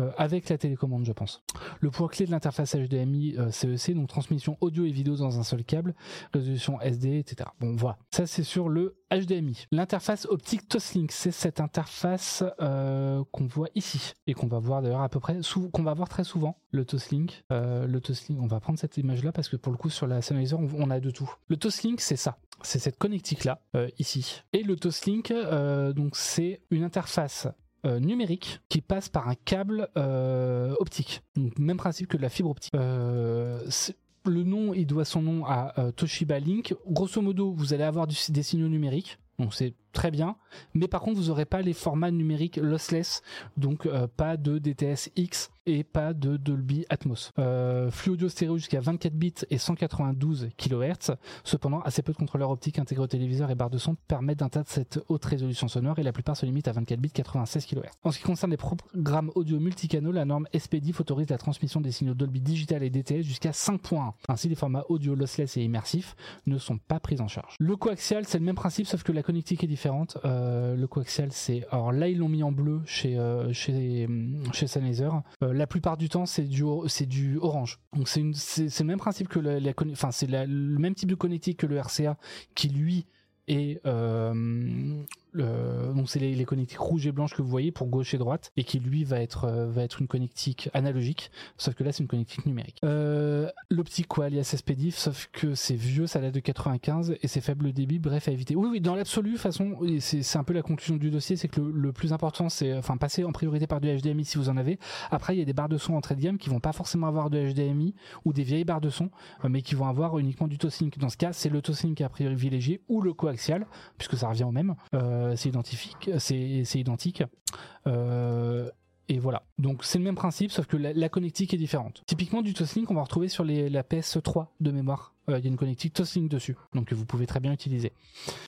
Euh, avec la télécommande, je pense. Le point clé de l'interface HDMI euh, CEC, donc transmission audio et vidéo dans un seul câble, résolution SD, etc. Bon, voilà. Ça, c'est sur le HDMI. L'interface optique Toslink, c'est cette interface euh, qu'on voit ici et qu'on va voir d'ailleurs à peu près, qu'on va voir très souvent. Le Toslink, le Toslink, on va prendre cette image-là parce que pour le coup sur la Sennheiser, on, on a de tout. Le Toslink, c'est ça, c'est cette connectique là ici. Et le Toslink, donc c'est une interface euh, numérique qui passe par un câble euh, optique. Donc, même principe que de la fibre optique. Euh, le nom, il doit son nom à Toshiba Link. Grosso modo, vous allez avoir des signaux numériques. Donc c'est très bien, mais par contre vous n'aurez pas les formats numériques lossless, donc euh, pas de DTS X et pas de Dolby Atmos. Euh, flux audio stéréo jusqu'à 24 bits et 192 kHz. Cependant, assez peu de contrôleurs optiques intégrés au téléviseur et barres de son permettent d'atteindre cette haute résolution sonore et la plupart se limitent à 24 bits 96 kHz. En ce qui concerne les programmes audio multicanaux, la norme SPDIF autorise la transmission des signaux Dolby Digital et DTS jusqu'à 5.1. Ainsi, les formats audio lossless et immersifs ne sont pas pris en charge. Le coaxial, c'est le même principe, sauf que la connectique est différente. Euh, le coaxial, c'est alors là ils l'ont mis en bleu chez euh, chez chez Sennheiser. Euh, la plupart du temps, c'est du c'est du orange. Donc c'est une c'est le même principe que la, enfin c'est la- le même type de connectique que le RCA qui lui est donc c'est les, les connectiques rouges et blanches que vous voyez pour gauche et droite et qui lui va être euh, va être une connectique analogique sauf que là c'est une connectique numérique. Euh, l'optique quoi alias SPDIF sauf que c'est vieux ça date de 95 et c'est faible débit bref à éviter. Oui oui dans l'absolu façon c'est un peu la conclusion du dossier c'est que le, plus important c'est enfin passer en priorité par du HDMI si vous en avez. Après il y a des barres de son entrée de gamme qui vont pas forcément avoir de HDMI ou des vieilles barres de son euh, mais qui vont avoir uniquement du Toslink dans ce cas c'est le Toslink à privilégier ou le coaxial puisque ça revient au même. Euh, c'est identique c'est c'est identique euh, et voilà. Donc c'est le même principe, sauf que la, connectique est différente. Typiquement du Toslink, on va retrouver sur la PS3 de mémoire. Euh, Il y a une connectique Toslink dessus, donc que vous pouvez très bien utiliser.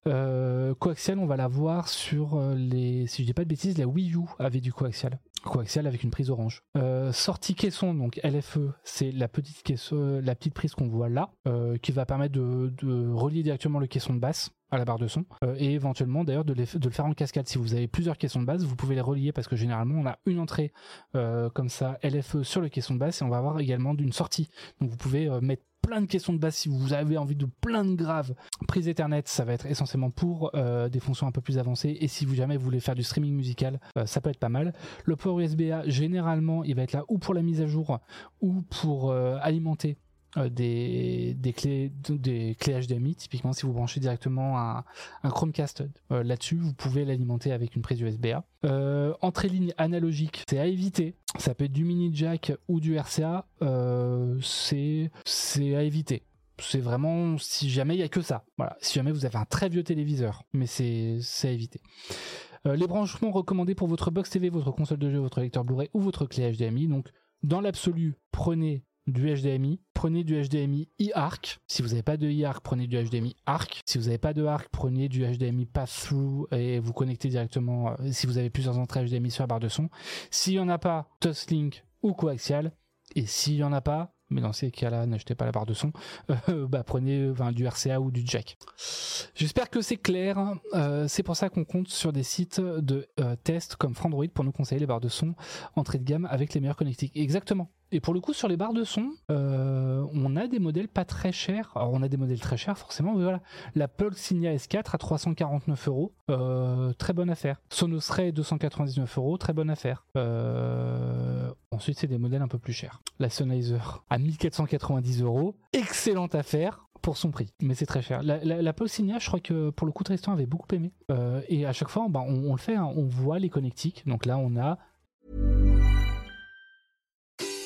Euh, coaxial, on va la voir sur euh, les, si je dis pas de bêtises, la Wii U avait du coaxial. Coaxial avec une prise orange. Euh, sortie caisson, donc LFE, c'est la petite caisson, la petite prise qu'on voit là, euh, qui va permettre de, de relier directement le caisson de basse à la barre de son euh, et éventuellement d'ailleurs de, de le faire en cascade. Si vous avez plusieurs caissons de base vous pouvez les relier parce que généralement on a une entrée euh, comme ça LFE sur le caisson de basse et on va avoir également d'une sortie. Donc vous pouvez euh, mettre plein de caissons de basse si vous avez envie de plein de graves. Prise Ethernet ça va être essentiellement pour des fonctions un peu plus avancées et si vous jamais voulez faire du streaming musical ça peut être pas mal. Le port USB-A généralement il va être là ou pour la mise à jour ou pour alimenter euh, des, clés des clés HDMI typiquement si vous branchez directement un, un Chromecast euh, là-dessus vous pouvez l'alimenter avec une prise USB-A euh, entrée ligne analogique c'est à éviter. Ça peut être du mini jack ou du RCA c'est c'est à éviter. C'est vraiment si jamais il y a que ça. Voilà. Si jamais vous avez un très vieux téléviseur mais c'est c'est à éviter. Les branchements recommandés pour votre box TV, votre console de jeu, votre lecteur Blu-ray ou votre clé HDMI. Donc, dans l'absolu, prenez du HDMI, prenez du HDMI e-ARC. Si vous n'avez pas de e-ARC, prenez du HDMI ARC. Si vous n'avez pas de ARC, prenez du HDMI pass-through et vous connectez directement. euh, si vous avez plusieurs entrées HDMI sur la barre de son. S'il n'y en a pas, Toslink ou coaxial. Et s'il n'y en a pas, mais dans ces cas-là, n'achetez pas la barre de son, [LAUGHS] euh, bah, prenez enfin, du RCA ou du jack. J'espère que c'est clair. Euh, c'est pour ça qu'on compte sur des sites de euh, tests comme Frandroid pour nous conseiller les barres de son entrée de gamme avec les meilleures connectiques. Exactement. Et pour le coup, sur les barres de son, euh, on a des modèles pas très chers. Alors, on a des modèles très chers, forcément, mais voilà. La Pulse Signia S4 à 349 euros, euh, très bonne affaire. Sonos Ray 299 euros, très bonne affaire. Ensuite, c'est des modèles un peu plus chers. La Sennheiser à 1490 euros, excellente affaire pour son prix, mais c'est très cher. La, la, la Signia, je crois que pour le coup, Tristan avait beaucoup aimé. Euh, et à chaque fois, bah, on, on le fait, hein, on voit les connectiques. Donc là, on a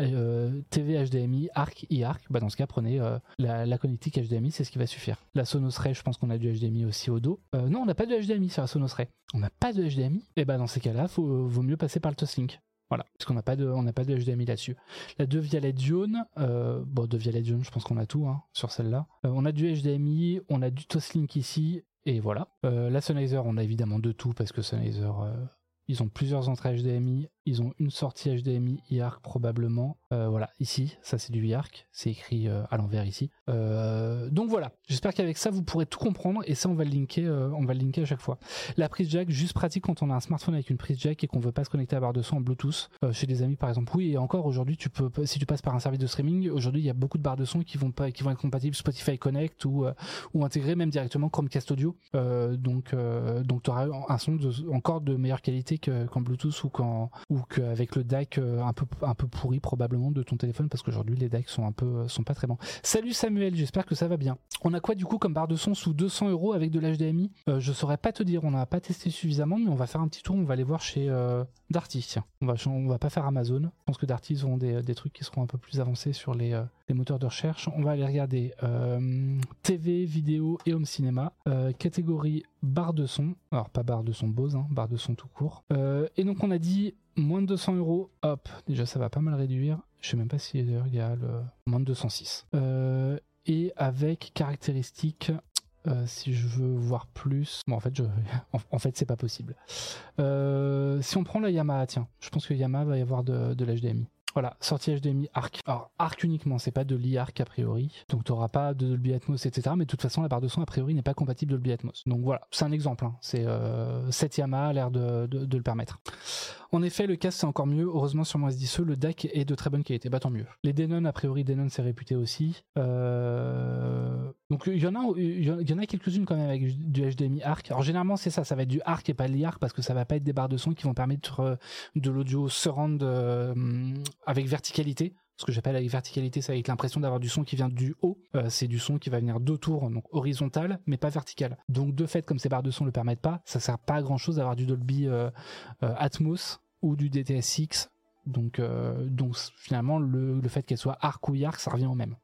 Euh, TV HDMI, ARC, e-ARC, bah dans ce cas prenez euh, la, connectique HDMI, c'est ce qui va suffire. La Sonos Ray, je pense qu'on a du HDMI aussi au dos. Euh, non, on n'a pas de HDMI sur la Sonos Ray. On n'a pas de HDMI Et bah dans ces cas-là, faut vaut mieux passer par le Toslink. Voilà, parce qu'on n'a pas de, pas de HDMI là-dessus. La 2 via Dione, euh, bon 2 via Dione, je pense qu'on a tout hein, sur celle-là. On a du HDMI, on a du Toslink ici, et voilà. La Sennheiser, on a évidemment de tout parce que Sennheiser, ils ont plusieurs entrées HDMI, ils ont une sortie HDMI IARC probablement. Euh, voilà, ici, ça c'est du IARC, c'est écrit euh, à l'envers ici. Euh, donc voilà, j'espère qu'avec ça vous pourrez tout comprendre et ça on va le linker, on va le linker à chaque fois. La prise jack, juste pratique quand on a un smartphone avec une prise jack et qu'on veut pas se connecter à la barre de son en Bluetooth. Chez des amis par exemple, oui et encore aujourd'hui tu peux, si tu passes par un service de streaming, aujourd'hui il y a beaucoup de barres de son qui vont pas, qui vont être compatibles Spotify Connect ou ou intégrées même directement Chromecast Audio. Donc donc tu auras un son encore de meilleure qualité que- qu'en Bluetooth ou qu'en ou qu'avec le DAC euh, un peu un peu pourri probablement de ton téléphone parce qu'aujourd'hui les DAC sont un peu euh, sont pas très bons. Salut Samuel, j'espère que ça va bien. On a quoi du coup comme barre de son sous 200 euros avec de l'HDMI? Euh, Je saurais pas te dire, on n'a pas testé suffisamment, mais on va faire un petit tour, on va aller voir chez euh, Darty. Tiens, on va on va pas faire Amazon. Je pense que Darty ils auront des, des trucs qui seront un peu plus avancés sur les, les moteurs de recherche. On va aller regarder TV, vidéo et home cinéma. Catégorie barre de son. Alors pas barre de son Bose, hein, barre de son tout court. Et donc on a dit moins de 200 euros. Hop, déjà ça va pas mal réduire. Je sais même pas si il y a le moins de 206. Euh, et avec caractéristiques. euh, si je veux voir plus, bon en fait je, [LAUGHS] en, fait c'est pas possible. Euh, si on prend la Yamaha, tiens, je pense que Yamaha va y avoir de, l'HDMI. Voilà, sortie HDMI ARC. Alors, ARC uniquement, c'est pas de l'IARC a priori. Donc, tu n'auras pas de Dolby Atmos, etc. Mais de toute façon, la barre de son a priori n'est pas compatible Dolby Atmos. Donc voilà, c'est un exemple. hein. C'est euh, cette Yamaha a l'air de- de le permettre. En effet, le casque c'est encore mieux. Heureusement, sur mon S10e, le DAC est de très bonne qualité. Bah tant mieux. Les Denon, a priori, Denon c'est réputé aussi. Euh, Donc il y en a, quelques-unes quand même avec du HDMI ARC. Alors généralement c'est ça, ça va être du ARC et pas de l'IARC parce que ça va pas être des barres de son qui vont permettre euh, de l'audio surround euh, avec verticalité. Ce que j'appelle avec verticalité, c'est avec l'impression d'avoir du son qui vient du haut. Euh, c'est du son qui va venir d'autour, donc horizontal, mais pas vertical. Donc de fait, comme ces barres de son le permettent pas, ça sert pas à grand chose d'avoir du Dolby euh, euh, Atmos ou du DTSX. Donc, donc finalement, le, fait qu'elle soit ARC ou IARC, ça revient au même.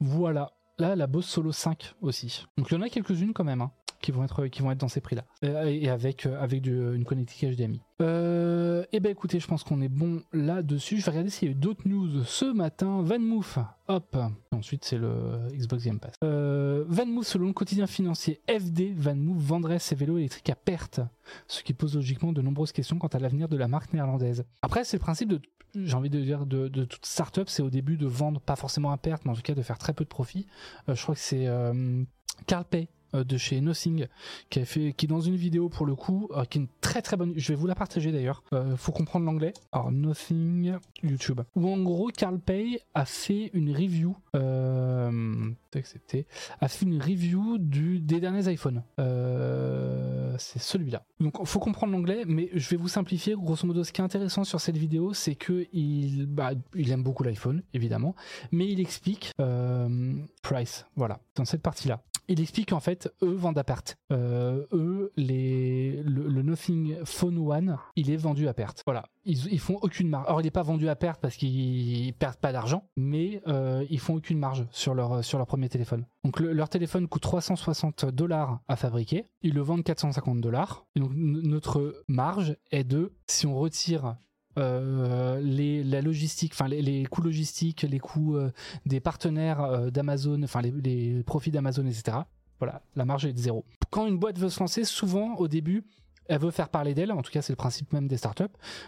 Voilà. Là, la Bose Solo 5 aussi. Donc il y en a quelques-unes quand même. hein, qui vont être qui vont être dans ces prix-là Euh, et avec euh, avec du- une connectique HDMI. Euh, et ben écoutez, je pense qu'on est bon là-dessus. Je vais regarder s'il y a eu d'autres news ce matin. VanMoof, hop. Ensuite c'est le Xbox Game Pass. Euh, VanMoof, selon le quotidien financier FD, VanMoof vendrait ses vélos électriques à perte, ce qui pose logiquement de nombreuses questions quant à l'avenir de la marque néerlandaise. Après, c'est le principe de j'ai envie de dire de, toute startup, c'est au début de vendre pas forcément à perte, mais en tout cas de faire très peu de profit. Euh, je crois que c'est euh, Carl de chez Nothing qui a fait qui dans une vidéo pour le coup euh, qui est une très très bonne je vais vous la partager d'ailleurs. Euh, faut comprendre l'anglais. Alors Nothing YouTube. Où en gros Carl Pay a fait une review euh, accepté a fait une review du des derniers iPhones. Euh, c'est celui-là. Donc faut comprendre l'anglais mais je vais vous simplifier. Grosso modo ce qui est intéressant sur cette vidéo c'est que il bah, il aime beaucoup l'iPhone évidemment mais il explique euh, price. Voilà. Dans cette partie là il explique en fait eux vendent à perte Euh, eux le, Nothing Phone One il est vendu à perte voilà. Ils, font aucune marge. Alors il n'est pas vendu à perte parce qu'ils perdent pas d'argent mais euh, ils font aucune marge sur leur premier téléphone. Donc le- leur téléphone coûte 360 dollars à fabriquer. Ils le vendent 450 dollars. Donc notre marge est de si on retire euh, les, la logistique, enfin les, coûts logistiques, les coûts euh, des partenaires euh, d'Amazon, enfin les, profits d'Amazon, etc. Voilà, la marge est de zéro. Quand une boîte veut se lancer, souvent au début, elle veut faire parler d'elle, en tout cas c'est le principe même des startups,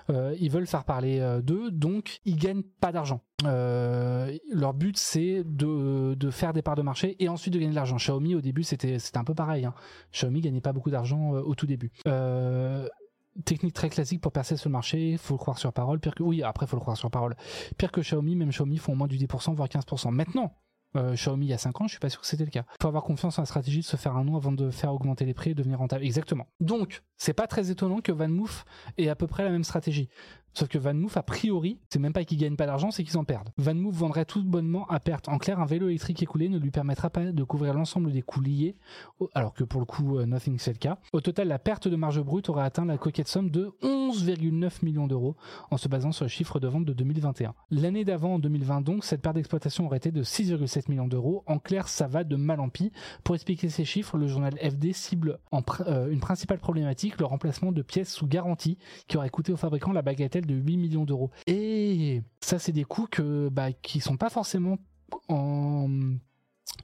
ils veulent faire parler d'eux, donc ils gagnent pas d'argent. Leur but c'est de, de faire des parts de marché et ensuite de gagner de l'argent. Xiaomi au début c'était un peu pareil. Hein. Xiaomi gagnait pas beaucoup d'argent au tout début. Technique très classique pour percer sur le marché, faut le croire sur parole. Pire que oui, après faut le croire sur parole. Pire que Xiaomi, même Xiaomi font moins du 10%, voire 15%. Maintenant, Euh, Xiaomi il y a 5 ans, je suis pas sûr que c'était le cas. Faut avoir confiance en la stratégie de se faire un nom avant de faire augmenter les prix et devenir rentable. Exactement. Donc, c'est pas très étonnant que VanMoof ait à peu près la même stratégie. Sauf que VanMoof, a priori, c'est même pas qu'ils gagnent pas d'argent, c'est qu'ils en perdent. VanMoof vendrait tout bonnement à perte. En clair, un vélo électrique écoulé ne lui permettra pas de couvrir l'ensemble des coûts liés, alors que pour le coup, euh, Nothing c'est le cas. Au total, la perte de marge brute aurait atteint la coquette somme de 11,9 millions d'euros en se basant sur le chiffre de vente de 2021. L'année d'avant, en 2020 donc, cette perte d'exploitation aurait été de 6,7 millions d'euros. En clair, ça va de mal en pis. Pour expliquer ces chiffres, le journal FD cible euh, une principale problématique, le remplacement de pièces sous garantie qui aurait coûté aux fabricants la bagatelle de 8 millions d'euros. Et ça, c'est des coûts que, bah, qui sont pas forcément en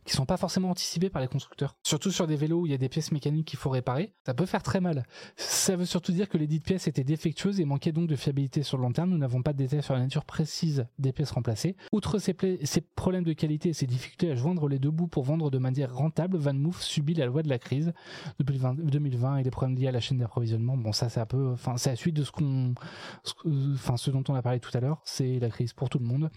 qui sont pas forcément anticipés par les constructeurs. Surtout sur des vélos où il y a des pièces mécaniques qu'il faut réparer, ça peut faire très mal. Ça veut surtout dire que les dites pièces étaient défectueuses et manquaient donc de fiabilité sur le long terme. Nous n'avons pas de détails sur la nature précise des pièces remplacées. Outre ces, problèmes de qualité et ces difficultés à joindre les deux bouts pour vendre de manière rentable, VanMoof subit la loi de la crise depuis 2020 et les problèmes liés à la chaîne d'approvisionnement. Bon, ça c'est un peu, enfin c'est la suite de ce dont on a parlé tout à l'heure. C'est la crise pour tout le monde.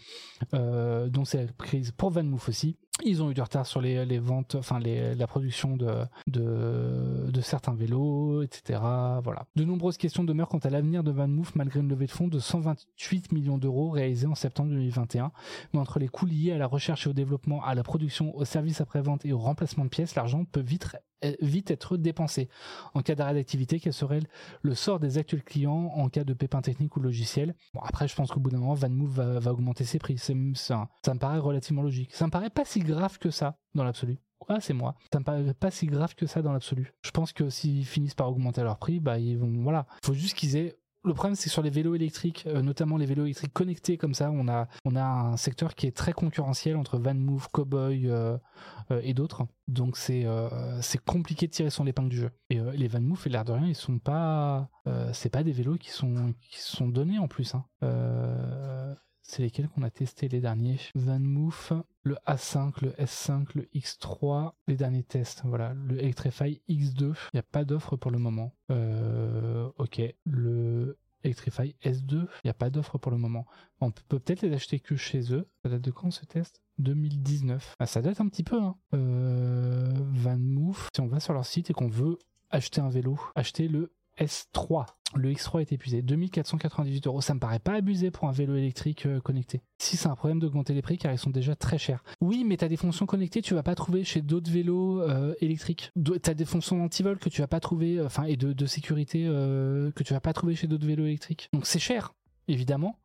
Euh, donc c'est la crise pour VanMoof aussi. Ils ont eu du retard sur les, ventes, enfin la production de, certains vélos, etc. Voilà. De nombreuses questions demeurent quant à l'avenir de VanMoof malgré une levée de fonds de 128 millions d'euros réalisée en septembre 2021. Mais entre les coûts liés à la recherche et au développement, à la production, au service après-vente et au remplacement de pièces, l'argent peut vite vite être dépensé. En cas d'arrêt d'activité, quel serait le sort des actuels clients en cas de pépin technique ou logiciel? Bon, après, je pense qu'au bout d'un moment, VanMoof va, va augmenter ses prix. Ça me paraît relativement logique. Ça me paraît pas si grave que ça, dans l'absolu. Ah, c'est moi. Ça me paraît pas si grave que ça dans l'absolu. Je pense que s'ils finissent par augmenter leur prix, bah, ils vont, voilà. Faut juste qu'ils aient le problème, c'est sur les vélos électriques, euh, notamment les vélos électriques connectés comme ça, on a, on a un secteur qui est très concurrentiel entre VanMoof, Cowboy euh, euh, et d'autres. Donc c'est c'est compliqué de tirer son épingle du jeu. Et les VanMoof, et l'air de rien, ils sont pas, c'est pas des vélos qui sont qui sont donnés en plus. Hein. C'est lesquels qu'on a testé les derniers? VanMoof, le A5, le S5, le X3, les derniers tests. Voilà, le Electrify X2, il n'y a pas d'offre pour le moment. Euh, ok, le Electrify S2, il n'y a pas d'offre pour le moment. On peut peut-être les acheter que chez eux. Ça date de quand ce test? 2019. Ah, ça date un petit peu. Hein. Euh, VanMoof, si on va sur leur site et qu'on veut acheter un vélo, acheter le S3. Le X3 est épuisé. 2498 euros. Ça me paraît pas abusé pour un vélo électrique euh, connecté. Si c'est un problème d'augmenter les prix car ils sont déjà très chers. Oui, mais t'as des fonctions connectées tu vas pas trouver chez d'autres vélos euh, électriques. T'as des fonctions anti-vol que tu vas pas trouver, euh, enfin, et de, sécurité que tu vas pas trouver chez d'autres vélos électriques. Donc c'est cher. Évidemment,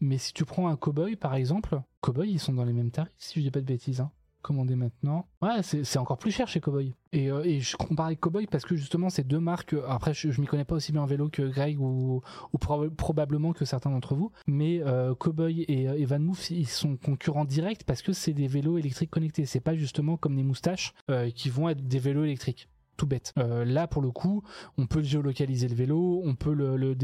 mais si tu prends un cowboy par exemple, cowboy ils sont dans les mêmes tarifs si je dis pas de bêtises. Hein commander maintenant. Ouais, c'est encore plus cher chez Cowboy. Et, euh, et je compare avec Cowboy parce que justement, ces deux marques, euh, après, je, je m'y connais pas aussi bien en vélo que Greg ou, probablement que certains d'entre vous, mais euh, Cowboy et, et Van Moof, ils sont concurrents directs parce que c'est des vélos électriques connectés. C'est pas justement comme des moustaches qui vont être des vélos électriques tout bête. là, pour le coup, on peut géolocaliser le vélo, on peut le,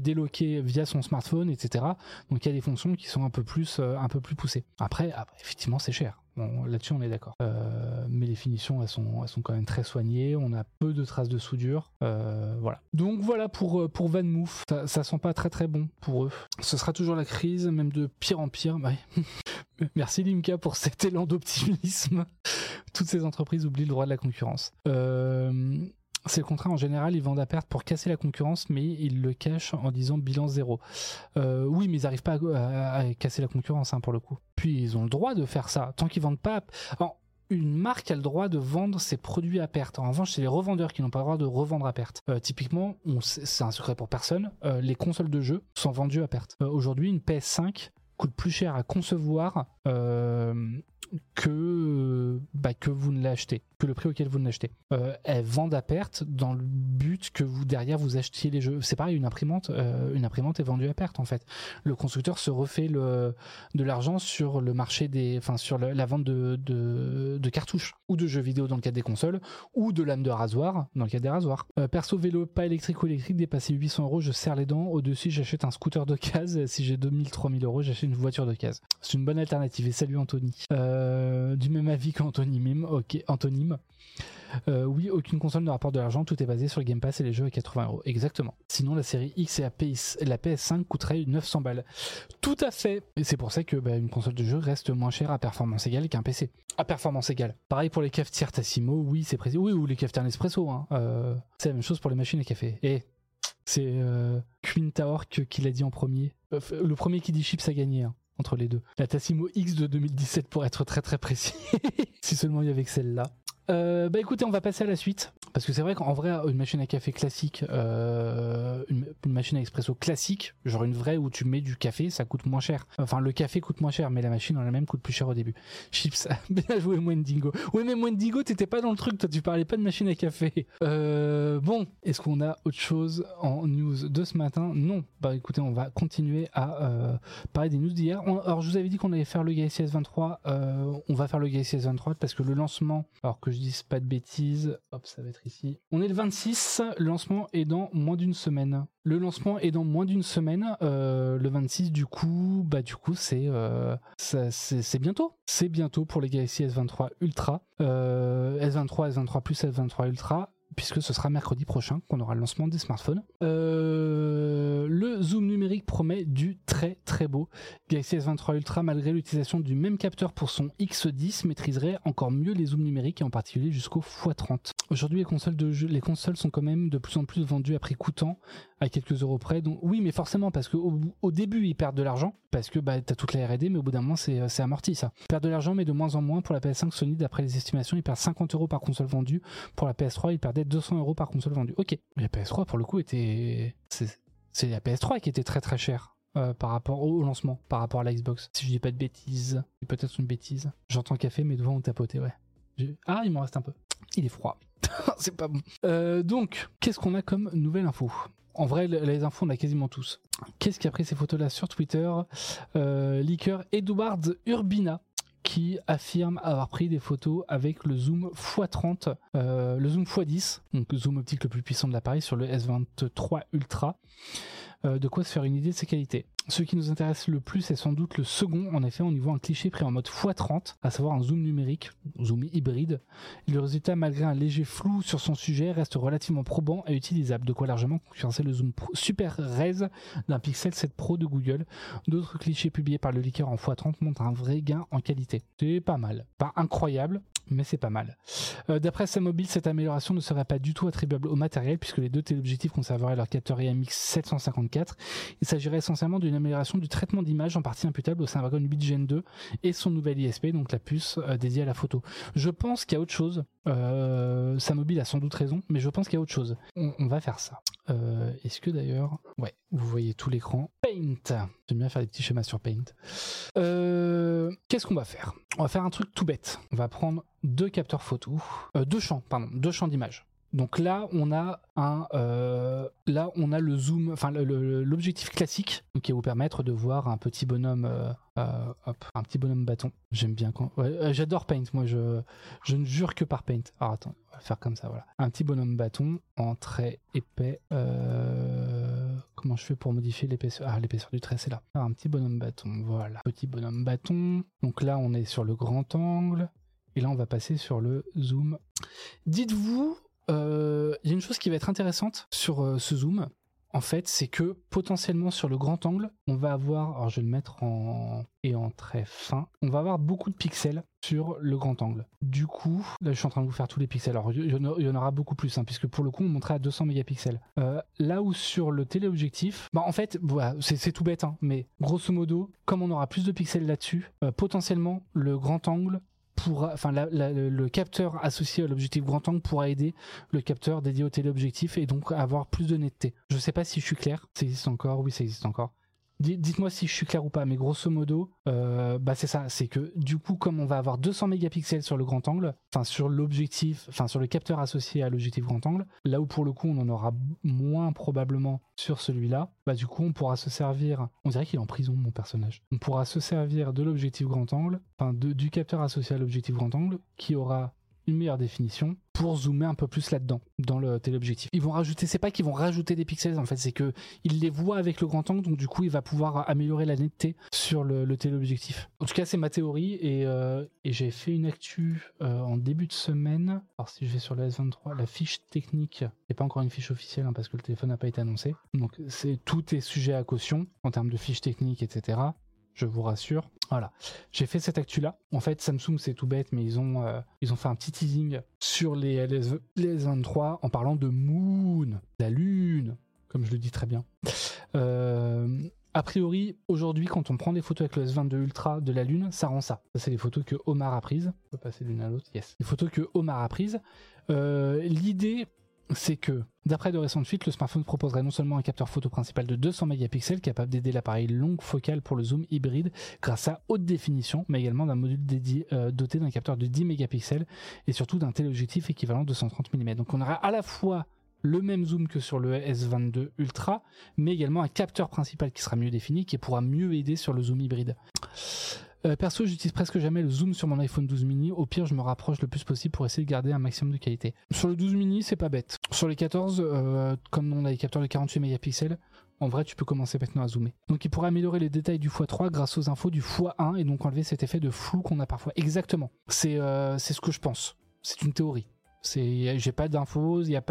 déloquer via son smartphone, etc. Donc il y a des fonctions qui sont un peu plus, euh, un peu plus poussées. Après, effectivement, c'est cher. Bon, là-dessus, on est d'accord. Euh, mais les finitions, elles sont, quand même très soignées. On a peu de traces de soudure. Euh, voilà. Donc voilà pour pour Van Moof. Ça, sent pas très très bon pour eux. Ce sera toujours la crise, même de pire en pire. [LAUGHS] Merci Limka pour [LAUGHS] cet élan d'optimisme. Toutes ces entreprises oublient le droit de la concurrence. Euh, c'est le contraire, en général, ils vendent à perte pour casser la concurrence, mais ils le cachent en disant bilan zéro. Euh, oui, mais ils n'arrivent pas à, casser la concurrence, hein, pour le coup. Puis ils ont le droit de faire ça, tant qu'ils vendent pas... une marque a le droit de vendre ses produits à perte. En revanche, c'est les revendeurs qui n'ont pas le droit de revendre à perte. Euh, typiquement, c'est un secret pour personne, euh, les consoles de jeux sont vendues à perte. Aujourd'hui, une PS5 coûte plus cher à concevoir que bah, que vous ne l'achetez, que le prix auquel vous ne l'achetez. Euh, elles vendent à perte dans le but que vous derrière vous achetiez les jeux. C'est pareil, une imprimante, euh, une imprimante est vendue à perte en fait. Le constructeur se refait le de l'argent sur le marché des, enfin sur la vente de, de, de cartouches ou de jeux vidéo dans le cadre des consoles ou de lames de rasoir dans le cadre des rasoirs. Euh, perso vélo pas électrique ou électrique dépassé 800 euros, je serre les dents. Au dessus j'achète un scooter de case. Si j'ai 2000 3000 euros, j'achète une voiture de case. C'est une bonne alternative. Et salut Anthony. Euh, Euh, du même avis qu'Antonyme. Ok, Antonyme. Euh, oui, aucune console ne rapporte de l'argent, tout est basé sur le Game Pass et les jeux à 80 euros. Exactement. Sinon, la série X et la, PS, la PS5 coûterait 900 balles. Tout à fait. Et c'est pour ça que bah, une console de jeu reste moins chère à performance égale qu'un PC. À performance égale. Pareil pour les cafetières Tassimo, oui, c'est précis. Oui, ou les cafetières Nespresso. Hein. Euh, c'est la même chose pour les machines à café. Et c'est euh, Quintaork qui l'a dit en premier. Le premier qui dit chips a gagné. Hein, entre les deux. La Tassimo X de 2017 pour être très très précis. [LAUGHS] si seulement il y avait que celle-là. Euh, bah écoutez, on va passer à la suite. Parce que c'est vrai qu'en vrai, une machine à café classique, euh, une, machine à expresso classique, genre une vraie où tu mets du café, ça coûte moins cher. Enfin, le café coûte moins cher, mais la machine en elle-même coûte plus cher au début. [LAUGHS] Chips, [LAUGHS] bien joué Wendigo. Oui, mais Wendigo, t'étais pas dans le truc, toi, tu parlais pas de machine à café. Euh, bon, est-ce qu'on a autre chose en news de ce matin? Non. Bah écoutez, on va continuer à parler des news d'hier. Alors, je vous avais dit qu'on allait faire le S23. Euh, on va faire le Galaxy S23 parce que le lancement, alors que je pas de bêtises, hop, ça va être ici. On est le 26, le lancement est dans moins d'une semaine. Le lancement est dans moins d'une semaine. Euh, le 26, du coup, bah du coup, c'est euh, c'est bientôt. C'est bientôt pour les Galaxy S23 Ultra, euh, S23, S23 plus, S23 Ultra puisque ce sera mercredi prochain qu'on aura le lancement des smartphones. Euh, le zoom numérique promet du très très beau. Galaxy S23 Ultra, malgré l'utilisation du même capteur pour son X10, maîtriserait encore mieux les zooms numériques et en particulier jusqu'au x30. Aujourd'hui, les consoles de jeu, les consoles sont quand même de plus en plus vendues à prix coûtant, à quelques euros près. Donc oui, mais forcément parce qu'au au début ils perdent de l'argent parce que bah t'as toute la R&D, mais au bout d'un moment c'est c'est amorti ça. Ils perdent de l'argent, mais de moins en moins pour la PS5 Sony. D'après les estimations, ils perdent 50 euros par console vendue. Pour la PS3, ils perdaient 200 euros par console vendue. Ok, la PS3 pour le coup était c'est la PS3 qui était très très chère. Euh, par rapport au lancement, par rapport à la Xbox. Si je dis pas de bêtises, peut-être une bêtise. J'entends café, mais devant on tapoter, ouais. Ah, il m'en reste un peu. Il est froid. [LAUGHS] c'est pas bon. Euh, donc, qu'est-ce qu'on a comme nouvelle info? En vrai, les infos, on a quasiment tous. Qu'est-ce qui a pris ces photos-là sur Twitter? Euh, Leaker Edward Urbina qui affirme avoir pris des photos avec le zoom x30, euh, le zoom x10, donc le zoom optique le plus puissant de l'appareil sur le S23 Ultra. Euh, de quoi se faire une idée de ses qualités. Ce qui nous intéresse le plus est sans doute le second. En effet, on y voit un cliché pris en mode x30, à savoir un zoom numérique, zoom hybride. Le résultat, malgré un léger flou sur son sujet, reste relativement probant et utilisable, de quoi largement concurrencer le zoom super res d'un Pixel 7 Pro de Google. D'autres clichés publiés par le leaker en x30 montrent un vrai gain en qualité. C'est pas mal. Pas incroyable, mais c'est pas mal. Euh, D'après sa mobile, cette amélioration ne serait pas du tout attribuable au matériel puisque les deux téléobjectifs conserveraient leur capteur IMX 754. Il s'agirait essentiellement d'une amélioration du traitement d'image en partie imputable au Snapdragon 8 Gen 2 et son nouvel ISP, donc la puce euh, dédiée à la photo. Je pense qu'il y a autre chose. Euh, sa mobile a sans doute raison, mais je pense qu'il y a autre chose. On, va faire ça. Est-ce que d'ailleurs, ouais, vous voyez tout l'écran. J'aime bien faire des petits schémas sur Paint. Euh, Qu'est-ce qu'on va faire? On va faire un truc tout bête. On va prendre deux capteurs photo, euh, deux champs, pardon, deux champs d'image. Donc là, on a un, euh, là, on a le zoom, enfin l'objectif classique, qui va vous permettre de voir un petit bonhomme, hop, un petit bonhomme bâton. J'aime bien quand, j'adore Paint. Moi, je, je ne jure que par Paint. Alors attends, on va faire comme ça, voilà. Un petit bonhomme bâton en trait épais. Comment je fais pour modifier l'épaisseur? Ah, l'épaisseur du trait, c'est là. Ah, un petit bonhomme bâton, voilà. Petit bonhomme bâton. Donc là, on est sur le grand angle. Et là, on va passer sur le zoom. Dites-vous il euh, y a une chose qui va être intéressante sur euh, ce zoom, en fait, c'est que potentiellement sur le grand angle, on va avoir, alors je vais le mettre en et en très fin, on va avoir beaucoup de pixels sur le grand angle. Du coup, là je suis en train de vous faire tous les pixels. Alors il y en aura beaucoup plus, hein, puisque pour le coup on montrait à 200 mégapixels. Euh, là où sur le téléobjectif, bah en fait, c'est tout bête, hein, mais grosso modo, comme on aura plus de pixels là-dessus, euh, potentiellement le grand angle pourra, enfin, le capteur associé à l'objectif grand angle pourra aider le capteur dédié au téléobjectif et donc avoir plus de netteté. Je sais pas si je suis clair. Ça existe encore? Oui, ça existe encore. Dites-moi si je suis clair ou pas, mais grosso modo, euh, bah c'est ça, c'est que du coup, comme on va avoir 200 mégapixels sur le grand angle, enfin sur l'objectif, enfin sur le capteur associé à l'objectif grand angle, là où pour le coup on en aura moins probablement sur celui-là, bah du coup on pourra se servir, on dirait qu'il est en prison mon personnage, on pourra se servir de l'objectif grand angle, enfin du capteur associé à l'objectif grand angle, qui aura une meilleure définition pour zoomer un peu plus là-dedans, dans le téléobjectif. Ils vont rajouter, c'est pas qu'ils vont rajouter des pixels en fait, c'est que il les voit avec le grand angle, donc du coup il va pouvoir améliorer la netteté sur le, téléobjectif. En tout cas, c'est ma théorie et, euh, j'ai fait une actu euh, en début de semaine. Alors si je vais sur le S23, la fiche technique n'est pas encore une fiche officielle hein, parce que le téléphone n'a pas été annoncé. Donc c'est tout est sujet à caution en termes de fiche technique, etc je vous rassure. Voilà, j'ai fait cette actu-là. En fait, Samsung, c'est tout bête, mais ils ont, euh, fait un petit teasing sur les, les, 23 en parlant de Moon, la Lune, comme je le dis très bien. Euh, a priori, aujourd'hui, quand on prend des photos avec le S22 Ultra de la Lune, ça rend ça. Ça, c'est les photos que Omar a prises. On peut passer l'une à l'autre, yes. Les photos que Omar a prises. Euh, l'idée, c'est que, d'après de récentes fuites, le smartphone proposerait non seulement un capteur photo principal de 200 mégapixels capable d'aider l'appareil longue focale pour le zoom hybride grâce à haute définition, mais également d'un module dédié, euh, doté d'un capteur de 10 mégapixels et surtout d'un téléobjectif équivalent de 130 mm. Donc on aura à la fois le même zoom que sur le S22 Ultra, mais également un capteur principal qui sera mieux défini, qui pourra mieux aider sur le zoom hybride. Euh, perso, j'utilise presque jamais le zoom sur mon iPhone 12 mini. Au pire, je me rapproche le plus possible pour essayer de garder un maximum de qualité. Sur le 12 mini, c'est pas bête. Sur les 14, euh, comme on a des capteurs de 48 mégapixels, en vrai, tu peux commencer maintenant à zoomer. Donc, il pourrait améliorer les détails du x3 grâce aux infos du x1 et donc enlever cet effet de flou qu'on a parfois. Exactement. C'est euh, ce que je pense. C'est une théorie. J'ai pas d'infos, il y a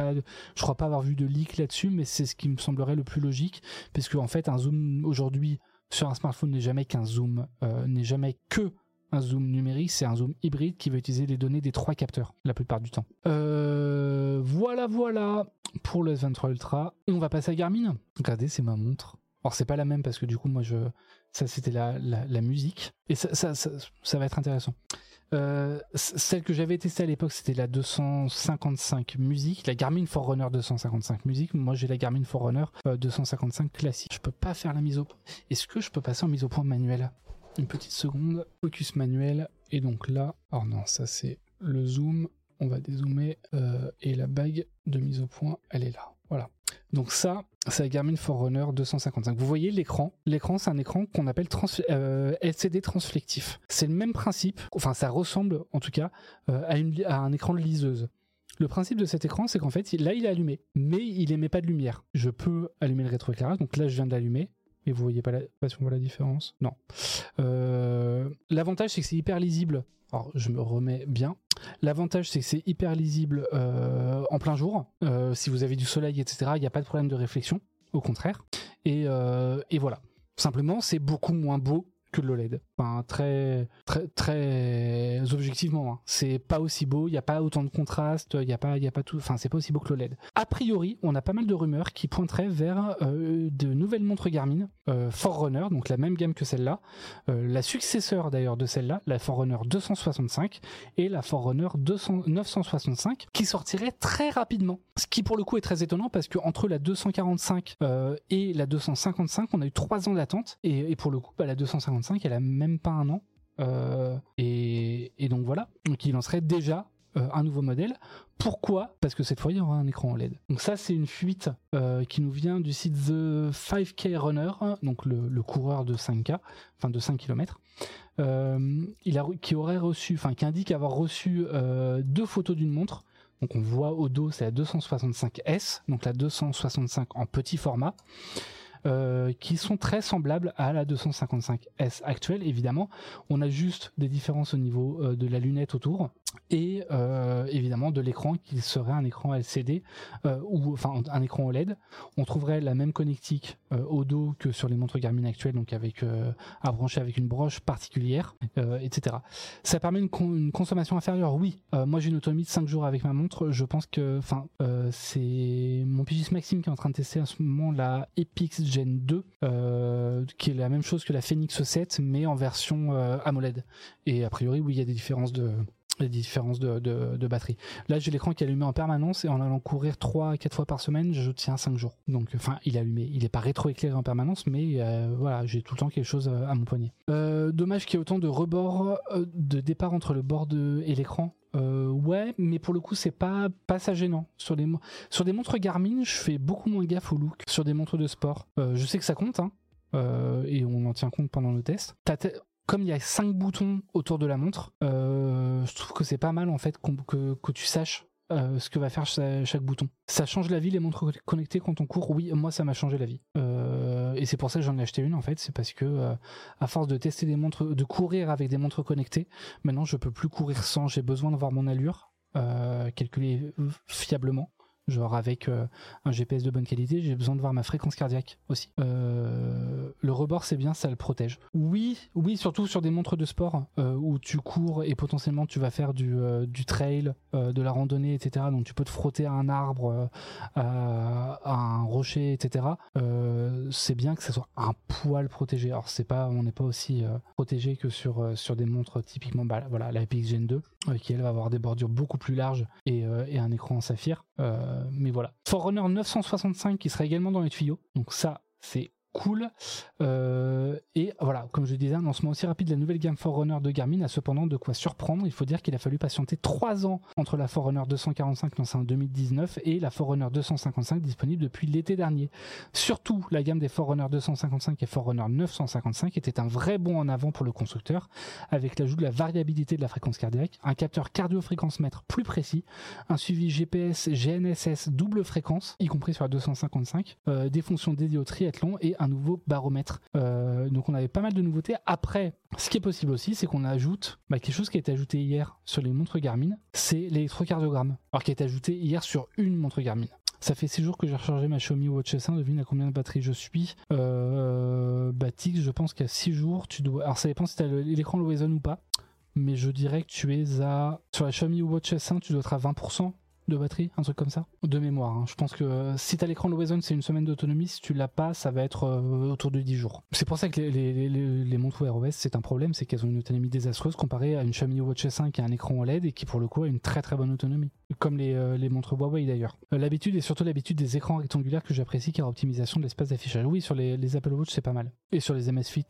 je crois pas avoir vu de leak là-dessus, mais c'est ce qui me semblerait le plus logique, parce fait, un zoom aujourd'hui sur un smartphone n'est jamais qu'un zoom, euh, n'est jamais que un zoom numérique, c'est un zoom hybride qui va utiliser les données des trois capteurs la plupart du temps. Euh, voilà, voilà pour le S23 Ultra. On va passer à Garmin. Regardez, c'est ma montre. Alors c'est pas la même parce que du coup moi je ça c'était la, la, musique et ça ça, ça va être intéressant. Euh, celle que j'avais testée à l'époque, c'était la 255 musique, la Garmin Forerunner 255 musique. Moi, j'ai la Garmin Forerunner 255 euh, classique. Je peux pas faire la mise au point. Est-ce que je peux passer en mise au point manuel? Une petite seconde. Focus manuel. Et donc là, oh non, ça c'est le zoom. On va dézoomer euh, et la bague de mise au point, elle est là. Voilà. Donc ça, c'est la Garmin Forerunner 255. Vous voyez l'écran? L'écran, c'est un écran qu'on appelle euh, LCD transflectif. C'est le même principe, enfin ça ressemble en tout cas euh, à, un écran de liseuse. Le principe de cet écran, c'est qu'en fait, là, il est allumé, mais il émet pas de lumière. Je peux allumer le rétroéclairage, donc là, je viens d'allumer, mais vous voyez pas, la, si on voit la différence. Non. Euh, l'avantage, c'est que c'est hyper lisible. Alors, je me remets bien. L'avantage, c'est que c'est hyper lisible euh, en plein jour. Euh, si vous avez du soleil, etc., il n'y a pas de problème de réflexion, au contraire. Et voilà. Simplement, c'est beaucoup moins beau que l'OLED. Enfin, très, très, très objectivement, hein. c'est pas aussi beau, il n'y a pas autant de contraste, il n'y a pas, y a pas tout, enfin, c'est pas aussi beau que l'OLED. A priori, on a pas mal de rumeurs qui pointeraient vers euh, de nouvelles montres Garmin, euh, Forerunner, donc la même gamme que celle-là, euh, la successeur d'ailleurs de celle-là, la Forerunner 265 et la Forerunner 200, 965, qui sortiraient très rapidement. Ce qui pour le coup est très étonnant parce que entre la 245 euh, et la 255, on a eu trois ans d'attente et, et, pour le coup, bah, la 255, elle a même pas un an. Euh, et, donc voilà, donc il lancerait déjà euh, un nouveau modèle. Pourquoi? Parce que cette fois il y aura un écran OLED. Donc ça c'est une fuite euh, qui nous vient du site The 5K Runner, donc le, coureur de 5K, enfin de 5 km, il a, qui aurait reçu, enfin qui indique avoir reçu deux photos d'une montre. Donc on voit au dos c'est la 265S, donc la 265 en petit format. Euh, qui sont très semblables à la 255S actuelle. Évidemment, on a juste des différences au niveau euh, de la lunette autour et euh, évidemment de l'écran qui serait un écran LCD ou enfin un écran OLED. On trouverait la même connectique au dos que sur les montres Garmin actuelles, donc avec à brancher avec une broche particulière, etc. Ça permet une, consommation inférieure, oui. moi j'ai une autonomie de 5 jours avec ma montre. Je pense que, enfin, c'est mon Pigis Maxime qui est en train de tester à ce moment la Epix Gen 2, euh, qui est la même chose que la Phoenix 7, mais en version euh, AMOLED. Et a priori, oui, il y a des différences de, des différences de, batterie. Là, j'ai l'écran qui est allumé en permanence et en allant courir 3 à 4 fois par semaine, je tiens 5 jours. Donc, enfin, il est allumé. Il n'est pas rétroéclairé en permanence, mais euh, voilà, j'ai tout le temps quelque chose à mon poignet. dommage qu'il y ait autant de rebords de départ entre le bord et l'écran. Euh, ouais, mais pour le coup, c'est pas, pas ça gênant. Sur sur des montres Garmin, je fais beaucoup moins gaffe au look. Sur des montres de sport, euh, je sais que ça compte, hein, euh, et on en tient compte pendant le test. Comme il y a cinq boutons autour de la montre, euh, je trouve que c'est pas mal en fait que, que tu saches euh, ce que va faire chaque, bouton. Ça change la vie les montres connectées quand on court. Oui, moi ça m'a changé la vie. Euh, et c'est pour ça que j'en ai acheté une en fait. C'est parce que à force de tester des montres, de courir avec des montres connectées, maintenant je peux plus courir sans. J'ai besoin de voir mon allure calculée fiablement genre avec euh, un GPS de bonne qualité, j'ai besoin de voir ma fréquence cardiaque aussi. Euh, le rebord, c'est bien, ça le protège. Oui, oui, surtout sur des montres de sport euh, où tu cours et potentiellement tu vas faire du, trail, de la randonnée, etc. Donc tu peux te frotter à un arbre, à, un rocher, etc. c'est bien que ça soit un poil protégé. Alors c'est pas, on n'est pas aussi protégé que sur sur des montres typiquement, voilà, la PX Gen 2 qui elle va avoir des bordures beaucoup plus larges et, et un écran en saphir. Euh, mais voilà. Forerunner 965 qui sera également dans les tuyaux. Donc ça, c'est cool. Euh, et voilà, comme je disais, un lancement aussi rapide de la nouvelle gamme Forerunner de Garmin a cependant de quoi surprendre. Il faut dire qu'il a fallu patienter 3 ans entre la Forerunner 245 lancée en 2019 et la Forerunner 255 disponible depuis l'été dernier. Surtout, la gamme des Forerunner 255 et Forerunner 955 était un vrai bond en avant pour le constructeur, avec l'ajout de la variabilité de la fréquence cardiaque, un capteur cardio-fréquence mètre plus précis, un suivi GPS GNSS double fréquence, y compris sur la 255, euh, des fonctions dédiées au triathlon et un nouveau baromètre. Euh, donc on avait pas mal de nouveautés. Après, ce qui est possible aussi, c'est qu'on ajoute bah, quelque chose qui a été ajouté hier sur les montres Garmin, c'est l'électrocardiogramme. Alors qui a été ajouté hier sur une montre Garmin. Ça fait 6 jours que j'ai rechargé ma Xiaomi Watch S1. Devine à combien de batterie je suis. Euh, Batix, je pense qu'à 6 jours, tu dois. Alors ça dépend si tu as l'écran Low ou pas. Mais je dirais que tu es à. Sur la Xiaomi Watch S1, tu dois être à 20% de batterie, un truc comme ça, de mémoire. Hein. Je pense que euh, si t'as l'écran Low c'est une semaine d'autonomie. Si tu l'as pas, ça va être euh, autour de 10 jours. C'est pour ça que les, montres Wear OS, c'est un problème, c'est qu'elles ont une autonomie désastreuse comparée à une Xiaomi Watch S5 qui a un écran OLED et qui pour le coup a une très très bonne autonomie. Comme les, euh, montres Huawei d'ailleurs. l'habitude et surtout l'habitude des écrans rectangulaires que j'apprécie car optimisation de l'espace d'affichage. Oui, sur les, Apple Watch c'est pas mal. Et sur les Amazfit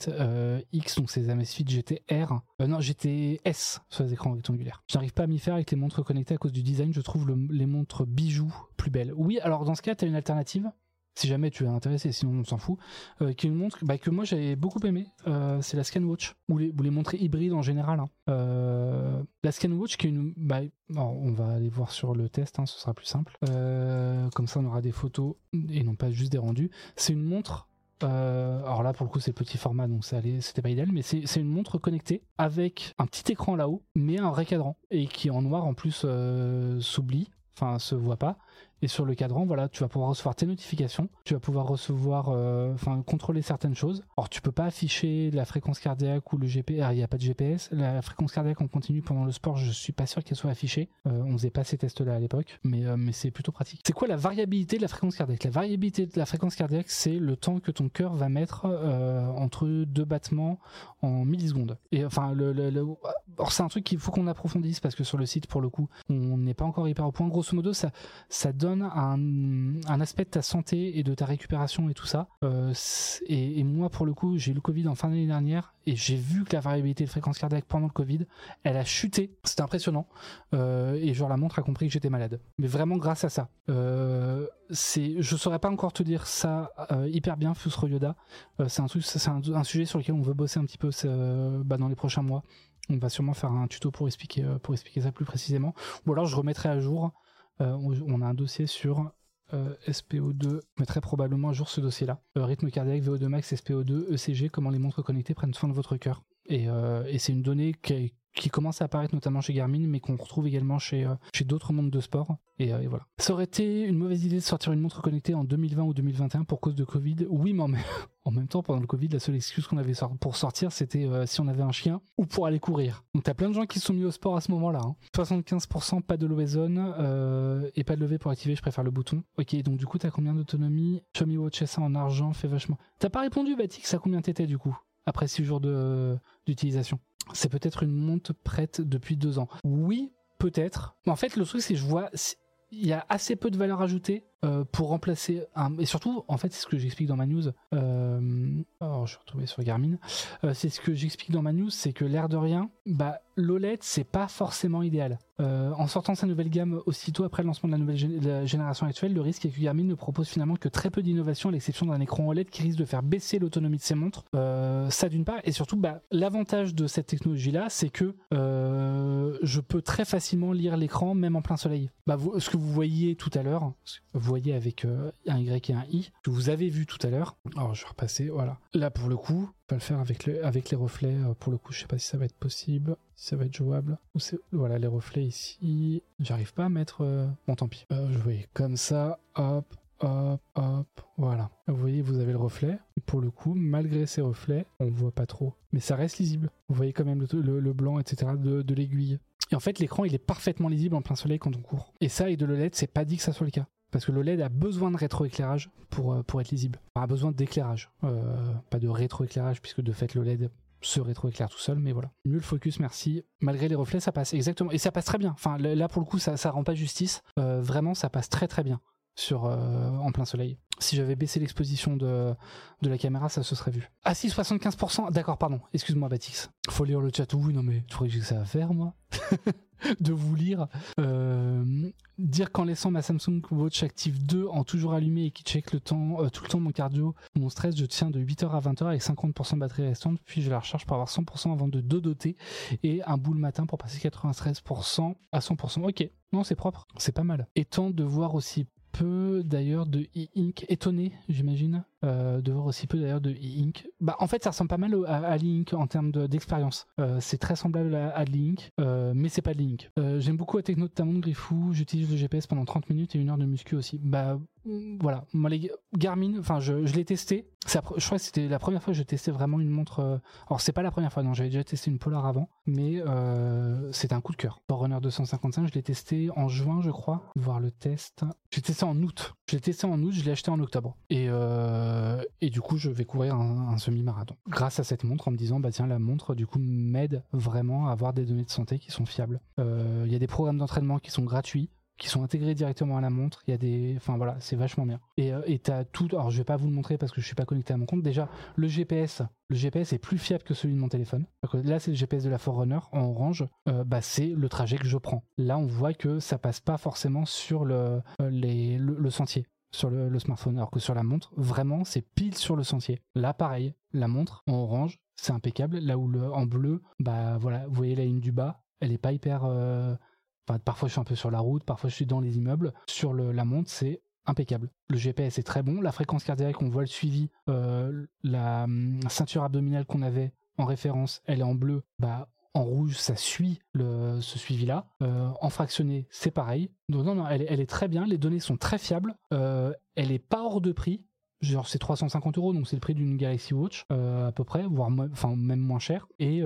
X, donc ces Amazfit GTR, non GTS sur les écrans rectangulaires. J'arrive pas à m'y faire avec les montres connectées à cause du design. Je trouve le, les montres bijoux plus belles. Oui, alors dans ce cas, tu as une alternative. Si jamais tu es intéressé, sinon on s'en fout. Euh, qui est une montre bah, que moi j'avais beaucoup aimé. Euh, c'est la Scanwatch ou les, ou les montres hybrides en général. Hein. Euh, la Scanwatch qui est une. Bah, on va aller voir sur le test, hein, ce sera plus simple. comme ça, on aura des photos et non pas juste des rendus. C'est une montre alors là, pour le coup, c'est petit format, donc c'était pas idéal, mais c'est une montre connectée avec un petit écran là-haut, mais un vrai cadran et qui en noir en plus s'oublie enfin se voit pas et sur le cadran, voilà, tu vas pouvoir recevoir tes notifications, tu vas pouvoir recevoir, euh, enfin, contrôler certaines choses. Alors, tu peux pas afficher la fréquence cardiaque ou le GPS. Il n'y a pas de GPS. La fréquence cardiaque en continu pendant le sport, je suis pas sûr qu'elle soit affichée. Euh, on faisait pas ces tests-là à l'époque, mais euh, mais c'est plutôt pratique. C'est quoi la variabilité de la fréquence cardiaque? La variabilité de la fréquence cardiaque, c'est le temps que ton cœur va mettre entre deux battements en millisecondes. Et enfin, le, le, c'est un truc qu'il faut qu'on approfondisse parce que sur le site, pour le coup, on n'est pas encore hyper au point. Grosso modo, ça ça donne un, aspect de ta santé et de ta récupération et tout ça. Euh, et, moi, pour le coup, j'ai eu le Covid en fin d'année dernière et j'ai vu que la variabilité de fréquence cardiaque pendant le Covid, elle a chuté. C'était impressionnant. Euh, et genre la montre a compris que j'étais malade. Mais vraiment grâce à ça. Euh, c'est, je saurais pas encore te dire ça hyper bien, Fusro Yoda. c'est un un, sujet sur lequel on veut bosser un petit peu bah, dans les prochains mois. On va sûrement faire un tuto pour expliquer, pour expliquer ça plus précisément. Ou alors je remettrai à jour euh, on, a un dossier sur euh, SPO2, mais très probablement un jour ce dossier-là. Euh, rythme cardiaque, VO2 max, SPO2, ECG, comment les montres connectées prennent soin de votre cœur. Et, c'est une donnée qui, qui, commence à apparaître notamment chez Garmin, mais qu'on retrouve également chez, chez d'autres mondes de sport. Et, et, voilà. Ça aurait été une mauvaise idée de sortir une montre connectée en 2020 ou 2021 pour cause de Covid. Oui, mais [LAUGHS] en même temps, pendant le Covid, la seule excuse qu'on avait pour sortir, c'était euh, si on avait un chien ou pour aller courir. Donc t'as plein de gens qui se sont mis au sport à ce moment-là. 75% hein. pas de levée zone euh, et pas de levée pour activer, je préfère le bouton. Ok, donc du coup, t'as combien d'autonomie? Xiaomi Watch S1 en argent fait vachement. T'as pas répondu, Batix, à combien t'étais du coup Après 6 jours d'utilisation? C'est peut-être une montre prête depuis 2 ans. Oui, peut-être. En fait, le truc, c'est que je vois il y a assez peu de valeur ajoutée pour remplacer un. Et surtout, en fait, c'est ce que j'explique dans ma news. Euh, alors, je suis retrouvé sur Garmin. Euh, c'est ce que j'explique dans ma news, c'est que l'air de rien, bah, l'OLED, c'est pas forcément idéal. Euh, en sortant sa nouvelle gamme aussitôt après le lancement de la nouvelle génération actuelle, le risque est que Garmin ne propose finalement que très peu d'innovation à l'exception d'un écran OLED qui risque de faire baisser l'autonomie de ses montres. Euh, ça d'une part, et surtout, bah, l'avantage de cette technologie-là, c'est que euh, je peux très facilement lire l'écran même en plein soleil. Bah, ce que vous voyez tout à l'heure, voyez avec euh, un Y et un I, que vous avez vu tout à l'heure. Alors je vais repasser, voilà. Là pour le coup, on va le faire avec, le, avec les reflets. euh, Pour le coup, je sais pas si ça va être possible, si ça va être jouable. Voilà les reflets ici. J'arrive pas à mettre. euh, Bon tant pis. Je vais comme ça. Hop, hop, hop. Voilà. Vous voyez, vous avez le reflet. Et pour le coup, malgré ces reflets, on voit pas trop, mais ça reste lisible. Vous voyez quand même le, blanc, etc. de, de l'aiguille. Et en fait, l'écran, il est parfaitement lisible en plein soleil quand on court. Et ça, et de l'OLED, c'est pas dit que ça soit le cas. Parce que l'OLED a besoin de rétroéclairage pour, euh, pour être lisible. Enfin, a besoin d'éclairage. Euh, pas de rétroéclairage, puisque de fait, l'OLED se rétroéclaire tout seul, mais voilà. Le focus, merci. Malgré les reflets, ça passe exactement. Et ça passe très bien. Enfin, là, pour le coup, ça, ça rend pas justice. Euh, vraiment, ça passe très très bien sur, euh, en plein soleil. Si j'avais baissé l'exposition de, de la caméra, ça se serait vu. Ah si, 75%. D'accord, pardon. Excuse-moi, Batix. Faut lire le chat. Oui, non, mais tu crois que que ça à faire, moi? [LAUGHS] De vous lire. Euh, dire qu'en laissant ma Samsung Watch Active 2 en toujours allumé et qui check le temps, euh, tout le temps mon cardio, mon stress, je tiens de 8h à 20h avec 50% de batterie restante, puis je la recharge pour avoir 100% avant de dodoter et un bout le matin pour passer 93% à 100%. Ok, non, c'est propre, c'est pas mal. Étant de voir aussi peu d'ailleurs de e-ink étonné j'imagine euh, de voir aussi peu d'ailleurs de e-ink. Bah en fait ça ressemble pas mal à, à l'e-ink en termes de- d'expérience. Euh, c'est très semblable à, à euh, mais c'est pas de l'e-ink. J'aime beaucoup la techno de ta montre Griffou j'utilise le GPS pendant 30 minutes et une heure de muscu aussi. Bah voilà. Moi les Garmin enfin je, l'ai testé. Je crois que c'était la première fois que je testais vraiment une montre euh, alors c'est pas la première fois non j'avais déjà testé une Polar avant mais euh, c'était un coup de cœur. Forerunner 255 je l'ai testé en juin je crois voir le test. J'ai testé en août. Je l'ai testé en août je l'ai acheté en octobre. Et euh, et du coup je vais courir un, un semi-marathon. Grâce à cette montre en me disant bah tiens la montre du coup m'aide vraiment à avoir des données de santé qui sont fiables. Euh, il y a des programmes d'entraînement qui sont gratuits qui sont intégrés directement à la montre. Il y a des, enfin voilà, c'est vachement bien. Et euh, et t'as tout. Alors je vais pas vous le montrer parce que je suis pas connecté à mon compte. Déjà, le GPS, le GPS est plus fiable que celui de mon téléphone. Là, c'est le GPS de la Forerunner en orange. Euh, bah c'est le trajet que je prends. Là, on voit que ça passe pas forcément sur le euh, le, le sentier sur le, le smartphone, alors que sur la montre, vraiment, c'est pile sur le sentier. Là, pareil, la montre en orange, c'est impeccable. Là où le en bleu, bah voilà, vous voyez la ligne du bas, elle est pas hyper. Parfois je suis un peu sur la route, parfois je suis dans les immeubles. Sur la montre, c'est impeccable. Le GPS est très bon. La fréquence cardiaque, on voit le suivi. Euh, la hum, ceinture abdominale qu'on avait en référence, elle est en bleu. Bah, en rouge, ça suit ce suivi-là. Euh, en fractionné, c'est pareil. Donc, non, non, elle, est- très bien. Les données sont très fiables. Euh, elle est pas hors de prix. Genre c'est 350 euros, donc c'est le prix d'une Galaxy Watch à peu près, voire même moins cher. Et, et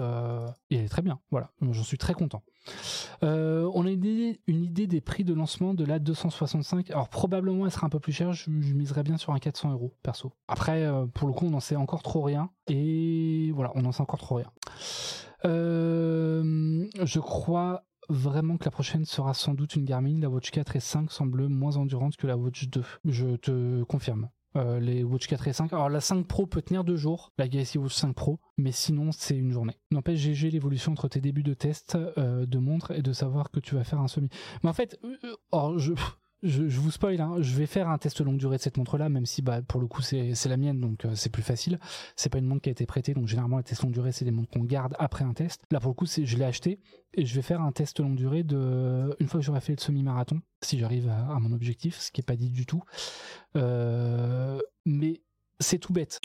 elle est très bien. Voilà, j'en suis très content. Euh, on a une idée, des prix de lancement de la 265. Alors probablement elle sera un peu plus chère. Je, je miserais bien sur un 400 euros perso. Après, euh, pour le coup, on n'en sait encore trop rien. Et voilà, on n'en sait encore trop rien. Euh, je crois vraiment que la prochaine sera sans doute une Garmin. La Watch 4 et 5 semble moins endurante que la Watch 2. Je te confirme. Euh, les Watch 4 et 5. Alors la 5 Pro peut tenir deux jours, la Galaxy Watch 5 Pro, mais sinon c'est une journée. N'empêche GG l'évolution entre tes débuts de test euh, de montre et de savoir que tu vas faire un semi. Mais en fait, euh, euh, or, je, je, vous spoil, hein, je vais faire un test longue durée de cette montre-là, même si bah, pour le coup c'est la mienne, donc euh, c'est plus facile. C'est pas une montre qui a été prêtée, donc généralement les tests longue durée c'est des montres qu'on garde après un test. Là pour le coup je l'ai acheté et je vais faire un test longue durée de une fois que j'aurai fait le semi-marathon, si j'arrive à, à mon objectif, ce qui est pas dit du tout. Euh, mais c'est tout bête.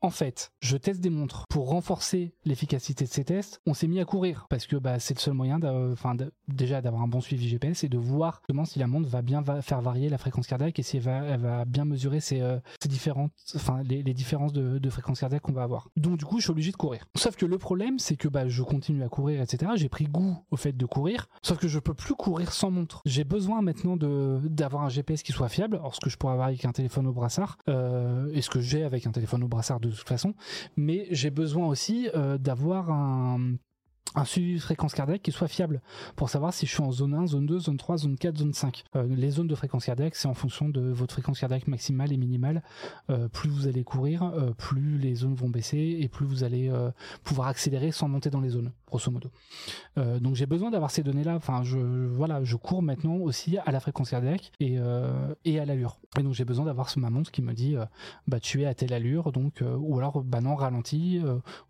En fait, je teste des montres pour renforcer l'efficacité de ces tests. On s'est mis à courir parce que bah, c'est le seul moyen, d'a- enfin, déjà d'avoir un bon suivi GPS et de voir comment si la montre va bien faire varier la fréquence cardiaque et si elle va, bien mesurer euh, différentes, enfin, les, différences de, fréquence cardiaque qu'on va avoir. Donc du coup, je suis obligé de courir. Sauf que le problème, c'est que bah, je continue à courir, etc. J'ai pris goût au fait de courir, sauf que je peux plus courir sans montre. J'ai besoin maintenant d'avoir un GPS qui soit fiable, alors ce que je pourrais avoir avec un téléphone au brassard, euh, et ce que j'ai avec un téléphone au brassard de toute façon, mais j'ai besoin aussi euh, d'avoir un un suivi de fréquence cardiaque qui soit fiable pour savoir si je suis en zone 1, zone 2, zone 3, zone 4, zone 5. Euh, les zones de fréquence cardiaque, c'est en fonction de votre fréquence cardiaque maximale et minimale. Euh, plus vous allez courir, euh, plus les zones vont baisser et plus vous allez pouvoir accélérer sans monter dans les zones, grosso modo. donc j'ai besoin d'avoir ces données-là. Enfin, je voilà, je cours maintenant aussi à la fréquence cardiaque et, et à l'allure. Et donc j'ai besoin d'avoir ma montre qui me dit bah tu es à telle allure, donc ou alors bah non ralenti,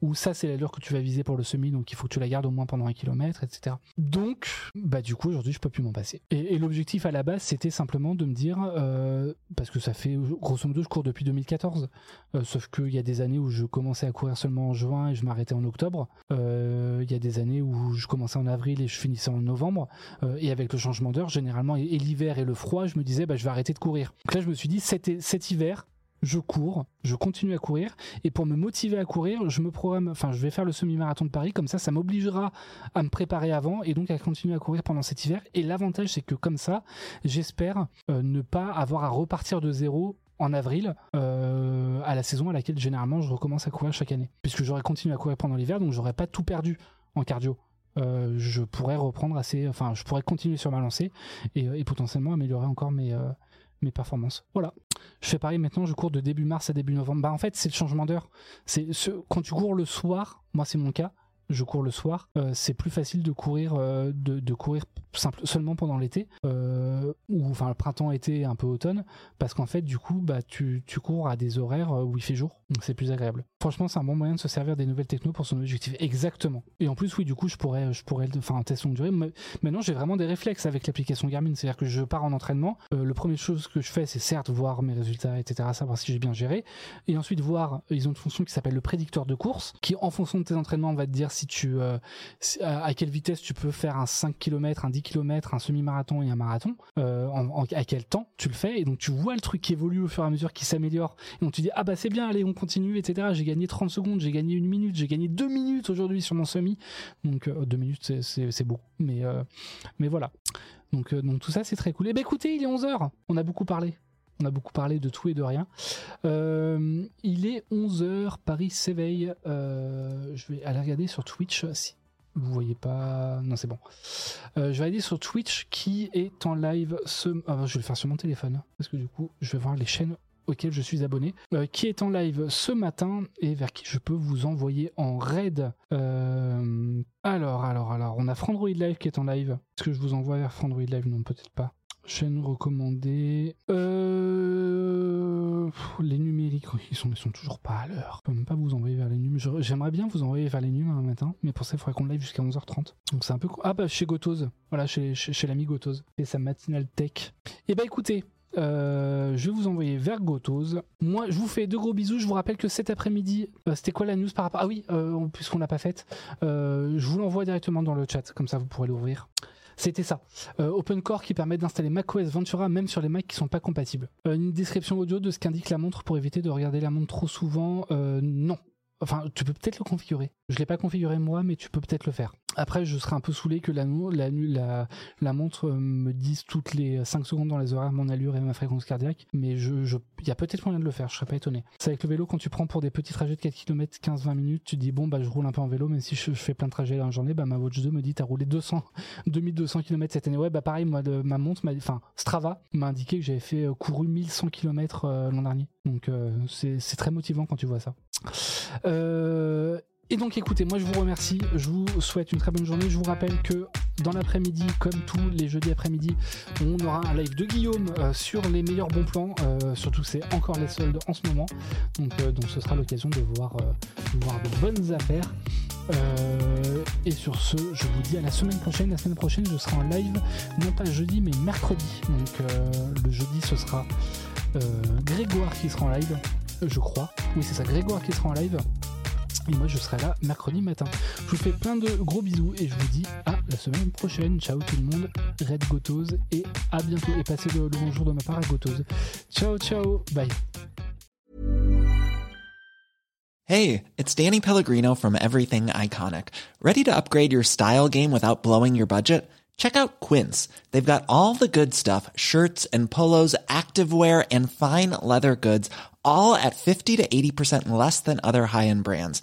ou ça c'est l'allure que tu vas viser pour le semi, donc il faut que tu la garde au moins pendant un kilomètre, etc. Donc, bah du coup aujourd'hui je peux plus m'en passer. Et, l'objectif à la base c'était simplement de me dire, euh, parce que ça fait grosso modo je cours depuis 2014, euh, sauf qu'il y a des années où je commençais à courir seulement en juin et je m'arrêtais en octobre. Euh, il y a des années où je commençais en avril et je finissais en novembre. et avec le changement d'heure, généralement et, l'hiver et le froid, je me disais bah je vais arrêter de courir. Donc là je me suis dit cet, cet hiver je cours, je continue à courir, et pour me motiver à courir, je me programme, enfin, je vais faire le semi-marathon de Paris, comme ça, ça m'obligera à me préparer avant et donc à continuer à courir pendant cet hiver. Et l'avantage, c'est que comme ça, j'espère euh, ne pas avoir à repartir de zéro en avril euh, à la saison à laquelle généralement je recommence à courir chaque année, puisque j'aurais continué à courir pendant l'hiver, donc j'aurais pas tout perdu en cardio. Euh, je pourrais reprendre assez, enfin, je pourrais continuer sur ma lancée et, et potentiellement améliorer encore mes mes performances. Voilà. Je fais pareil maintenant, je cours de début mars à début novembre. Bah en fait, c'est le changement d'heure. C'est ce, quand tu cours le soir, moi c'est mon cas, je cours le soir, euh, c'est plus facile de courir, euh, de, courir simple, seulement pendant l'été, euh, ou enfin le printemps, été, un peu automne, parce qu'en fait du coup bah tu, tu cours à des horaires où il fait jour, donc c'est plus agréable. Franchement, c'est un bon moyen de se servir des nouvelles techno pour son objectif. Exactement. Et en plus, oui, du coup, je pourrais, je pourrais un test longue durée. Maintenant, j'ai vraiment des réflexes avec l'application Garmin, c'est-à-dire que je pars en entraînement. le premier chose que je fais, c'est certes voir mes résultats, etc., savoir si j'ai bien géré, et ensuite voir. Ils ont une fonction qui s'appelle le prédicteur de course, qui en fonction de tes entraînements va te dire euh, à quelle vitesse tu peux faire un 5 km, un 10 km, un semi-marathon et un marathon, euh, à quel temps tu le fais et donc tu vois le truc qui évolue au fur et à mesure qui s'améliore. Et donc tu dis ah bah c'est bien allez on continue etc j'ai gagné 30 secondes j'ai gagné une minute j'ai gagné deux minutes aujourd'hui sur mon semi. Donc euh, deux minutes c'est beaucoup mais voilà. Donc, donc tout ça c'est très cool. Et eh ben écoutez il est 11h on a beaucoup parlé on a beaucoup parlé de tout et de rien. Euh, il est 11h, Paris s'éveille. Euh, je vais aller regarder sur Twitch si vous voyez pas. Non, c'est bon. Euh, je vais aller sur Twitch qui est en live ce. Ah, je vais le faire sur mon téléphone parce que du coup, je vais voir les chaînes auxquelles je suis abonné, qui est en live ce matin et vers qui je peux vous envoyer en raid. alors, alors, alors, on a Frandroid Live qui est en live. Est-ce que je vous envoie vers Frandroid Live? Non, peut-être pas. Chaîne recommandée. Euh, les numériques, ils sont, sont toujours pas à l'heure. Je peux même pas vous envoyer vers les nums. J'aimerais bien vous envoyer vers les nums un matin, mais pour ça, il faudrait qu'on live jusqu'à 11h30. Donc c'est un peu. Ah bah chez Gotose. Voilà, chez, chez, l'ami Gotose. Et sa matinale tech. Et eh bah écoutez, euh, je vais vous envoyer vers Gotose. Moi, je vous fais de gros bisous. Je vous rappelle que cet après-midi, euh, c'était quoi la news par rapport Ah oui, puisqu'on l'a pas faite, je vous l'envoie directement dans le chat, comme ça vous pourrez l'ouvrir. C'était ça. Euh, Open Core qui permet d'installer macOS Ventura même sur les Macs qui sont pas compatibles. Euh, une description audio de ce qu'indique la montre pour éviter de regarder la montre trop souvent. Euh, non. Enfin, tu peux peut-être le configurer. Je l'ai pas configuré moi, mais tu peux peut-être le faire. Après, je serais un peu saoulé que la, montre me dise toutes les 5 secondes dans les horaires mon allure et ma fréquence cardiaque, mais je, je, y a peut-être moyen de le faire, je serais pas étonné. C'est avec le vélo, quand tu prends pour des petits trajets de 4 km, 15-20 minutes, tu dis bon, bah, je roule un peu en vélo, même si je, fais plein de trajets la journée, bah, ma Watch 2 me dit, t'as roulé 200, 2200 km cette année. Ouais, bah, pareil, moi, ma montre, enfin, Strava m'a indiqué que j'avais fait euh, couru 1100 km euh, l'an dernier. Donc, euh, c'est très motivant quand tu vois ça. Euh, et donc écoutez, moi je vous remercie, je vous souhaite une très bonne journée. Je vous rappelle que dans l'après-midi, comme tous les jeudis après-midi, on aura un live de Guillaume euh, sur les meilleurs bons plans. Euh, surtout c'est encore les soldes en ce moment. Donc, euh, ce sera l'occasion de voir, de voir de bonnes affaires. et sur ce, je vous dis à la semaine prochaine. La semaine prochaine, je serai en live, non pas jeudi, mais mercredi. Donc le jeudi, ce sera Grégoire qui sera en live, je crois. Oui, c'est ça, Grégoire qui sera en live. Et moi, je serai là mercredi matin. Je vous fais plein de gros bisous et je vous dis à la semaine prochaine. Ciao tout le monde, Red Gotose et à bientôt. Et passez le, bonjour de ma part à Gotose. Ciao, ciao, bye. Hey, it's Danny Pellegrino from Everything Iconic. Ready to upgrade your style game without blowing your budget? Check out Quince. They've got all the good stuff shirts and polos, activewear, and fine leather goods, all at 50 to 80% less than other high end brands.